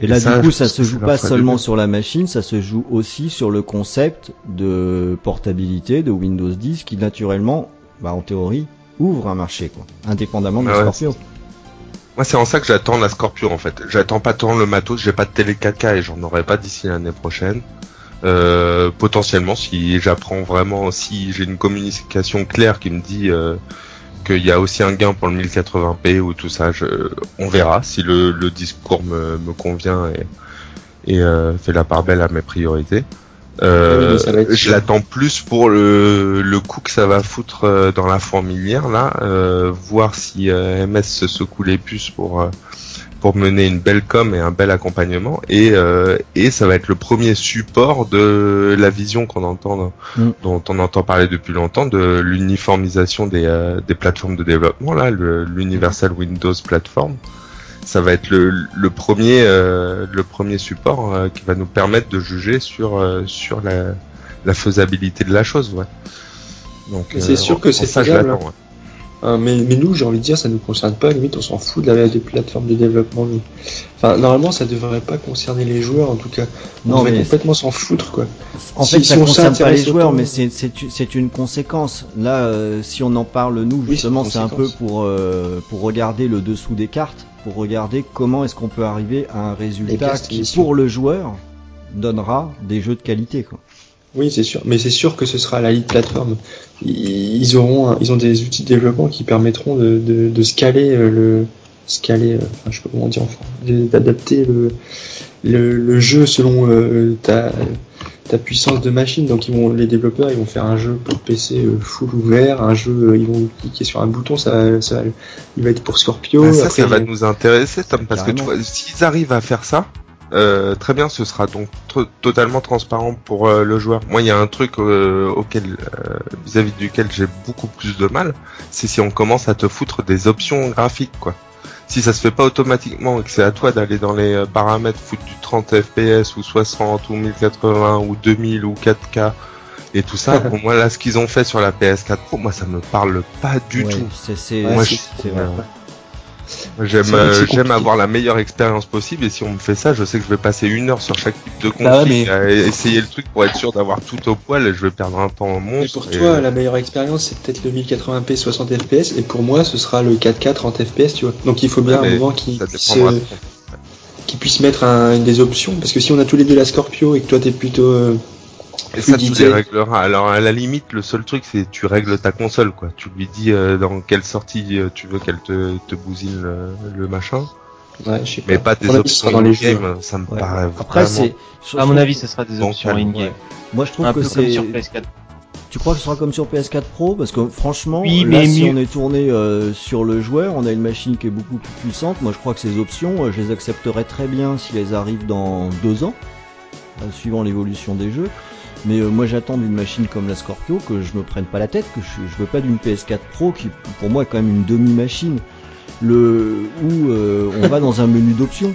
Et là, ça, du coup, ça se joue pas seulement sur la machine, ça se joue aussi sur le concept de portabilité de Windows 10 qui, naturellement, bah, en théorie, ouvre un marché, quoi, indépendamment de Ah ouais, Scorpio. Moi, c'est en ça que j'attends la Scorpio, en fait. J'attends pas tant le matos, j'ai pas de télé 4K et j'en aurai pas d'ici l'année prochaine. Euh, potentiellement, si j'apprends vraiment, si j'ai une communication claire qui me dit euh, qu'il y a aussi un gain pour le 1080p ou tout ça, je, on verra si le, le discours me, me convient et, et euh, fait la part belle à mes priorités. Euh, Oui, je l'attends plus pour le, le coup que ça va foutre euh, dans la fourmilière là, euh, voir si euh, MS se secoue les puces pour euh, pour mener une belle com et un bel accompagnement. Et euh, et ça va être le premier support de la vision qu'on entend Mm. dont on entend parler depuis longtemps de l'uniformisation des euh, des plateformes de développement là l'Universal Windows Platform. Ça va être le, le premier euh, le premier support euh, qui va nous permettre de juger sur euh, sur la, la faisabilité de la chose ouais. Donc c'est sûr que c'est ça je faisable, Hein, mais, mais nous, j'ai envie de dire, ça nous concerne pas. Limite, on s'en fout de la des plateformes de développement. Nous. Enfin, normalement, ça devrait pas concerner les joueurs, en tout cas. On Non, mais complètement s'en foutre, quoi. En Si- fait, si ça on concerne pas les joueurs, mais c'est une conséquence. Là, euh, si on en parle nous, justement, c'est un peu pour euh, pour regarder le dessous des cartes, pour regarder comment est-ce qu'on peut arriver à un résultat qui, pour le joueur, donnera des jeux de qualité. Quoi. Oui, c'est sûr. Mais c'est sûr que ce sera la lead plateforme. Ils auront, un- ils ont des outils de développement qui permettront de, de, de scaler euh, le, scaler, euh, enfin, je sais pas comment dire, enfin, de- d'adapter le, le, le jeu selon euh, ta, ta puissance de machine. Donc, ils vont, les développeurs, ils vont faire un jeu pour PC full ouvert, un jeu, ils vont cliquer sur un bouton, ça, ça, il va être pour Scorpio. Ah, ça, après, ça va nous intéresser, Tom, parce que tu Carrément. vois, s'ils arrivent à faire ça, euh, très bien, ce sera donc totalement transparent pour euh, le joueur. Moi, il y a un truc euh, auquel euh, vis-à-vis duquel j'ai beaucoup plus de mal, c'est si on commence à te foutre des options graphiques, quoi. Si ça se fait pas automatiquement et que c'est à toi d'aller dans les paramètres, foutre du 30 FPS ou 60 ou 1080 ou 2000 ou 4K et tout ça, <laughs> pour moi là, ce qu'ils ont fait sur la PS4 Pro, moi ça me parle pas du Ouais, tout. C'est Moi, je- c'est vrai. Moi, J'aime euh, j'aime avoir la meilleure expérience possible et si on me fait ça, je sais que je vais passer une heure sur chaque type de config Bah ouais, mais- à essayer le truc pour être sûr d'avoir tout au poil et je vais perdre un temps Et monstre. pour et- toi, la meilleure expérience, c'est peut-être le 1080p 60 fps, et pour moi, ce sera le 4K 30 fps, tu vois. Donc il faut bien Ouais, un mais moment qui puisse, euh, qui puisse mettre un- des options, parce que si on a tous les deux la Scorpio et que toi t'es plutôt euh, Et ça, tu les régleras. Alors, à la limite, le seul truc, c'est tu règles ta console, quoi. Tu lui dis euh, dans quelle sortie euh, tu veux qu'elle te, te bousine le, le machin, ouais, je sais mais pas. pas des options sera dans les in-game, jeux. ça me Ouais. paraît Après, vraiment... c'est. À mon avis, ce sera des options in-game. ouais. Moi, je trouve Un que c'est. sur PS4. Tu crois que ce sera comme sur PS4 Pro? Parce que franchement, Oui, là, mais si mieux. on est tourné euh, sur le joueur, on a une machine qui est beaucoup plus puissante. Moi, je crois que ces options, euh, je les accepterais très bien si elles arrivent dans deux ans, euh, suivant l'évolution des jeux. Mais euh, moi, j'attends d'une machine comme la Scorpio que je me prenne pas la tête, que je, je veux pas d'une PS4 Pro qui, pour moi, est quand même une demi-machine. Le où euh, on va dans un menu d'options.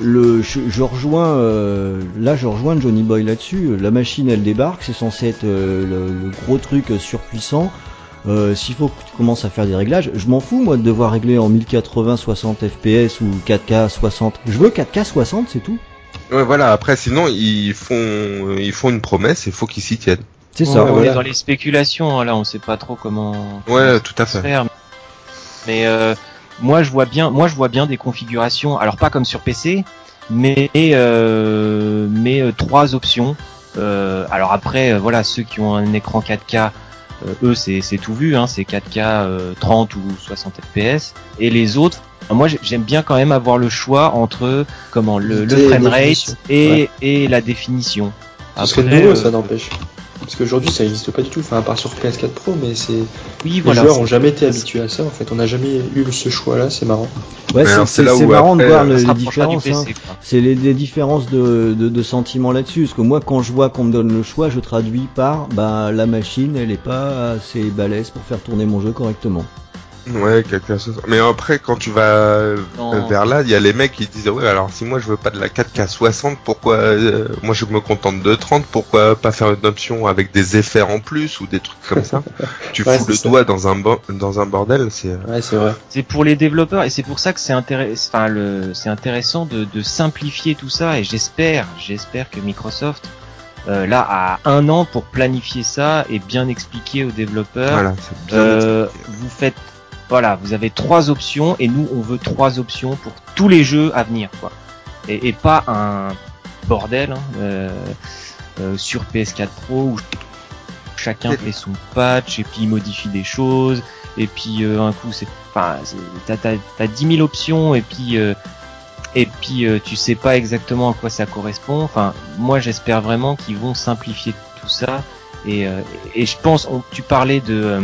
Le, je, je rejoins, euh, là je rejoins Johnny Boy là-dessus. La machine elle débarque, c'est censé être euh, le, le gros truc surpuissant. S'il faut que tu commences à faire des réglages, je m'en fous moi de devoir régler en 1080 60 fps ou 4K 60. Je veux 4K 60, c'est tout. Ouais, voilà. Après, sinon, ils font, ils font une promesse et faut qu'ils s'y tiennent. C'est Ouais, ça. on voilà. est dans les spéculations, hein, là, on sait pas trop comment. Ouais, tout à fait. faire. Mais euh, moi, je vois bien, moi, je vois bien des configurations. Alors pas comme sur PC, mais euh, mais euh, trois options. Euh, alors après, euh, voilà, ceux qui ont un écran 4K, euh, eux, c'est c'est tout vu, hein, c'est 4K euh, 30 ou 60 FPS. Et les autres, moi, j'ai- j'aime bien quand même avoir le choix entre comment le, le Unité et frame définition. rate et la définition. Ce serait Après, nouveau, euh, ça n'empêche. Parce qu'aujourd'hui, ça n'existe pas du tout. Enfin, à part sur PS4 Pro, mais c'est Oui, les voilà. joueurs ont jamais été habitués à ça. En fait, on n'a jamais eu ce choix-là. C'est marrant. Ouais, c'est- marrant de voir euh, les différences. hein. C'est les, les différences de, de, de sentiments là-dessus. Parce que moi, quand je vois qu'on me donne le choix, je traduis par bah la machine, elle est pas assez balèze pour faire tourner mon jeu correctement. Ouais, quelque chose. Mais après, quand tu vas euh, Non. vers là, il y a les mecs qui disent ouais, alors si moi je veux pas de la 4K 60, pourquoi euh, moi je me contente de 30, pourquoi pas faire une option avec des effets en plus ou des trucs comme ça? <laughs> Tu Ouais, fous le ça. doigt dans un bo- dans un bordel, c'est euh, Ouais, c'est vrai. C'est pour les développeurs et c'est pour ça que c'est intéressant. Enfin, le, c'est intéressant de, de simplifier tout ça et j'espère, j'espère que Microsoft euh, là a un an pour planifier ça et bien expliquer aux développeurs. voilà, c'est bien Euh, expliqué. vous faites, voilà, vous avez trois options et nous on veut trois options pour tous les jeux à venir, quoi. Et, et pas un bordel hein, euh, euh, sur PS4 Pro où chacun fait son patch et puis il modifie des choses et puis euh, un coup c'est, enfin, t'as t'as t'as 10 000 options et puis euh, et puis euh, tu sais pas exactement à quoi ça correspond. Enfin, moi j'espère vraiment qu'ils vont simplifier tout ça. Et, euh, et je pense, on, tu parlais de euh,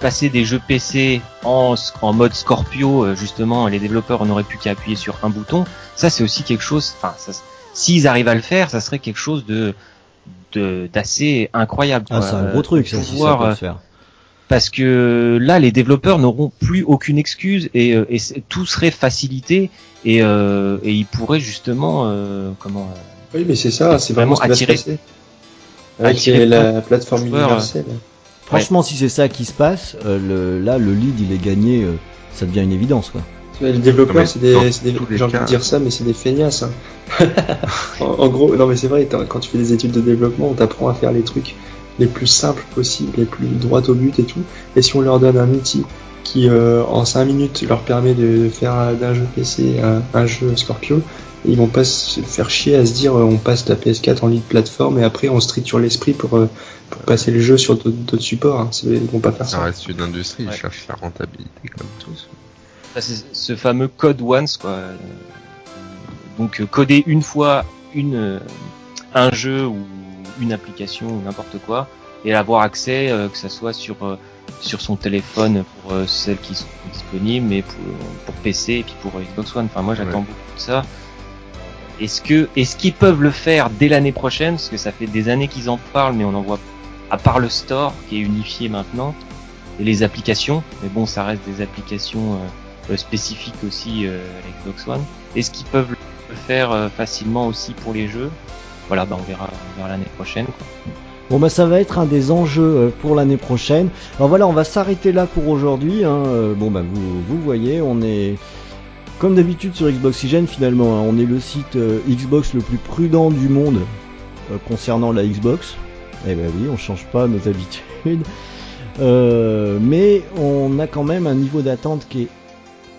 passer des jeux PC en, en mode Scorpio, euh, justement, les développeurs n'auraient plus qu'à appuyer sur un bouton. Ça, c'est aussi quelque chose. Enfin, s'ils arrivent à le faire, ça serait quelque chose de d'assez incroyable. Ah, c'est un gros truc, ça, si ça peut faire parce que là les développeurs n'auront plus aucune excuse et, euh, et tout serait facilité et, euh, et ils pourraient justement euh, comment oui mais c'est ça c'est vraiment, attirer attirer la plateforme universelle franchement si c'est ça qui se passe le, là le lead il est gagné ça devient une évidence quoi les développeurs, c'est des, des j'ai envie de dire ça, mais c'est des feignasses. Hein. <laughs> en, en, gros, non mais c'est vrai, quand tu fais des études de développement, on t'apprend à faire les trucs les plus simples possibles, les plus droits au but et tout. Et si on leur donne un outil qui euh, en 5 minutes leur permet de faire d'un jeu PC un, jeu Scorpio, ils vont pas se faire chier à se dire euh, on passe la PS4 en ligne plateforme et après on se triture l'esprit pour, euh, pour, passer le jeu sur d'autres supports. Hein. Ils vont pas faire ça. Ça reste une industrie, ils cherchent la rentabilité comme tous. C'est ce fameux code once quoi. Donc coder une fois une un jeu ou une application ou n'importe quoi et avoir accès euh, que ça soit sur euh, sur son téléphone pour euh, celles qui sont disponibles mais pour, pour PC et puis pour Xbox One. Enfin moi j'attends beaucoup de ça. Est-ce que est-ce qu'ils peuvent le faire dès l'année prochaine? Parce que ça fait des années qu'ils en parlent mais on en voit à part le store qui est unifié maintenant et les applications mais bon ça reste des applications spécifiques aussi à Xbox One. Est-ce qu'ils peuvent le faire facilement aussi pour les jeux? Voilà, bah, on verra, l'année prochaine. Bon bah ça va être un des enjeux euh, pour l'année prochaine. Alors voilà, on va s'arrêter là pour aujourd'hui. Hein. Euh, bon bah vous, vous voyez, on est comme d'habitude sur Xboxygène finalement. Hein. On est le site euh, Xbox le plus prudent du monde concernant la Xbox. Eh ben oui, on change pas nos habitudes. mais on a quand même un niveau d'attente qui est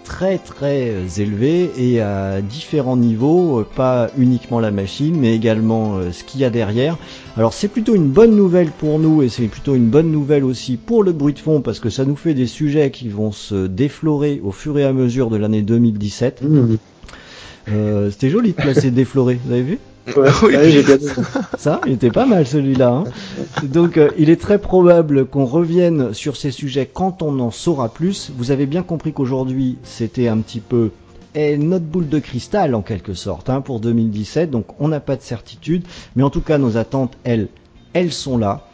très très euh, élevé et à différents niveaux, euh, pas uniquement la machine mais également euh, ce qu'il y a derrière. Alors c'est plutôt une bonne nouvelle pour nous et c'est plutôt une bonne nouvelle aussi pour le bruit de fond parce que ça nous fait des sujets qui vont se déflorer au fur et à mesure de l'année 2017. Mmh. C'était joli de placer défloré, vous avez vu? <laughs> Ça, il était pas mal celui-là. Hein. Donc, euh, il est très probable qu'on revienne sur ces sujets quand on en saura plus. Vous avez bien compris qu'aujourd'hui, c'était un petit peu eh, notre boule de cristal en quelque sorte hein, pour 2017. Donc, on n'a pas de certitude, mais en tout cas, nos attentes, elles, elles sont là.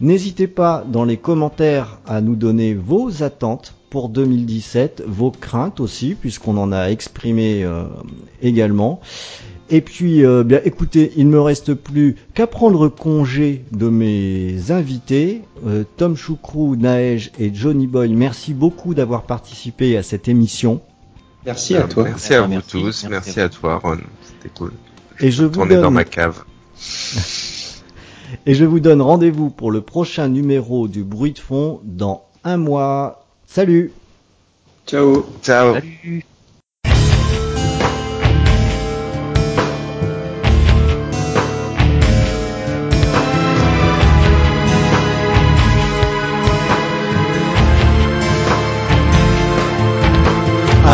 N'hésitez pas dans les commentaires à nous donner vos attentes pour 2017, vos craintes aussi, puisqu'on en a exprimé euh, également. Et puis, euh, bien, écoutez, il me reste plus qu'à prendre congé de mes invités, euh, Tom Choucrou, Naej et Johnny Boy. Merci beaucoup d'avoir participé à cette émission. Merci à toi. Merci à vous tous. Merci, à toi, Ron. C'était cool. Et je, vous donne... dans ma cave. <laughs> et je vous donne rendez-vous pour le prochain numéro du Bruit de fond dans un mois. Salut. Ciao. Ciao. Salut.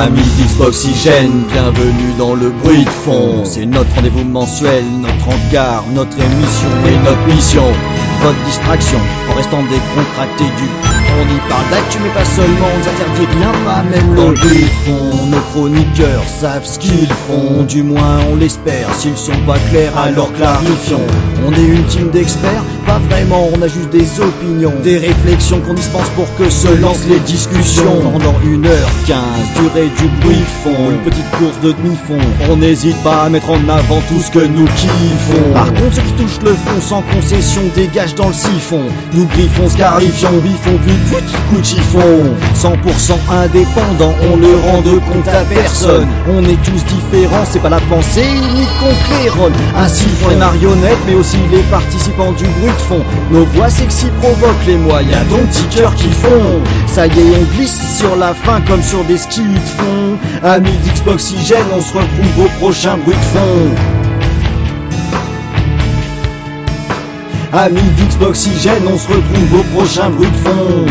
Amis d'Xboxygène, bienvenue dans le bruit de fond. C'est notre rendez-vous mensuel, notre regard, notre émission et notre mission. Votre distraction en restant décontracté du. On y parle d'actu mais pas seulement, on interdit rien, pas même le bruit de fond. Nos chroniqueurs savent ce qu'ils font, du moins on l'espère. S'ils sont pas clairs, alors clarifions. On est une team d'experts, pas vraiment, on a juste des opinions, des réflexions qu'on dispense pour que se lancent les discussions. Pendant une heure quinze, durée du bruit de fond, une petite course de demi-fond. On n'hésite pas à mettre en avant tout ce que nous kiffons. Par contre, ceux qui touchent le fond sans concession dégagent dans le siphon. Nous griffons, scarifions, puis put, chiffon. 100% indépendant, on ne rend de compte à personne. On est tous différents, c'est pas la pensée unique qu'on claironne. Ainsi font les marionnettes, mais aussi les participants du bruit de Nos voix sexy provoquent les moyens, donc cœurs qui font. Ça y est, on glisse sur la fin comme sur des skis de fond. Amis d'Xboxygène, on se retrouve au prochain bruit de fond. Amis d'Xboxygène, on se retrouve au prochain bruit de fond.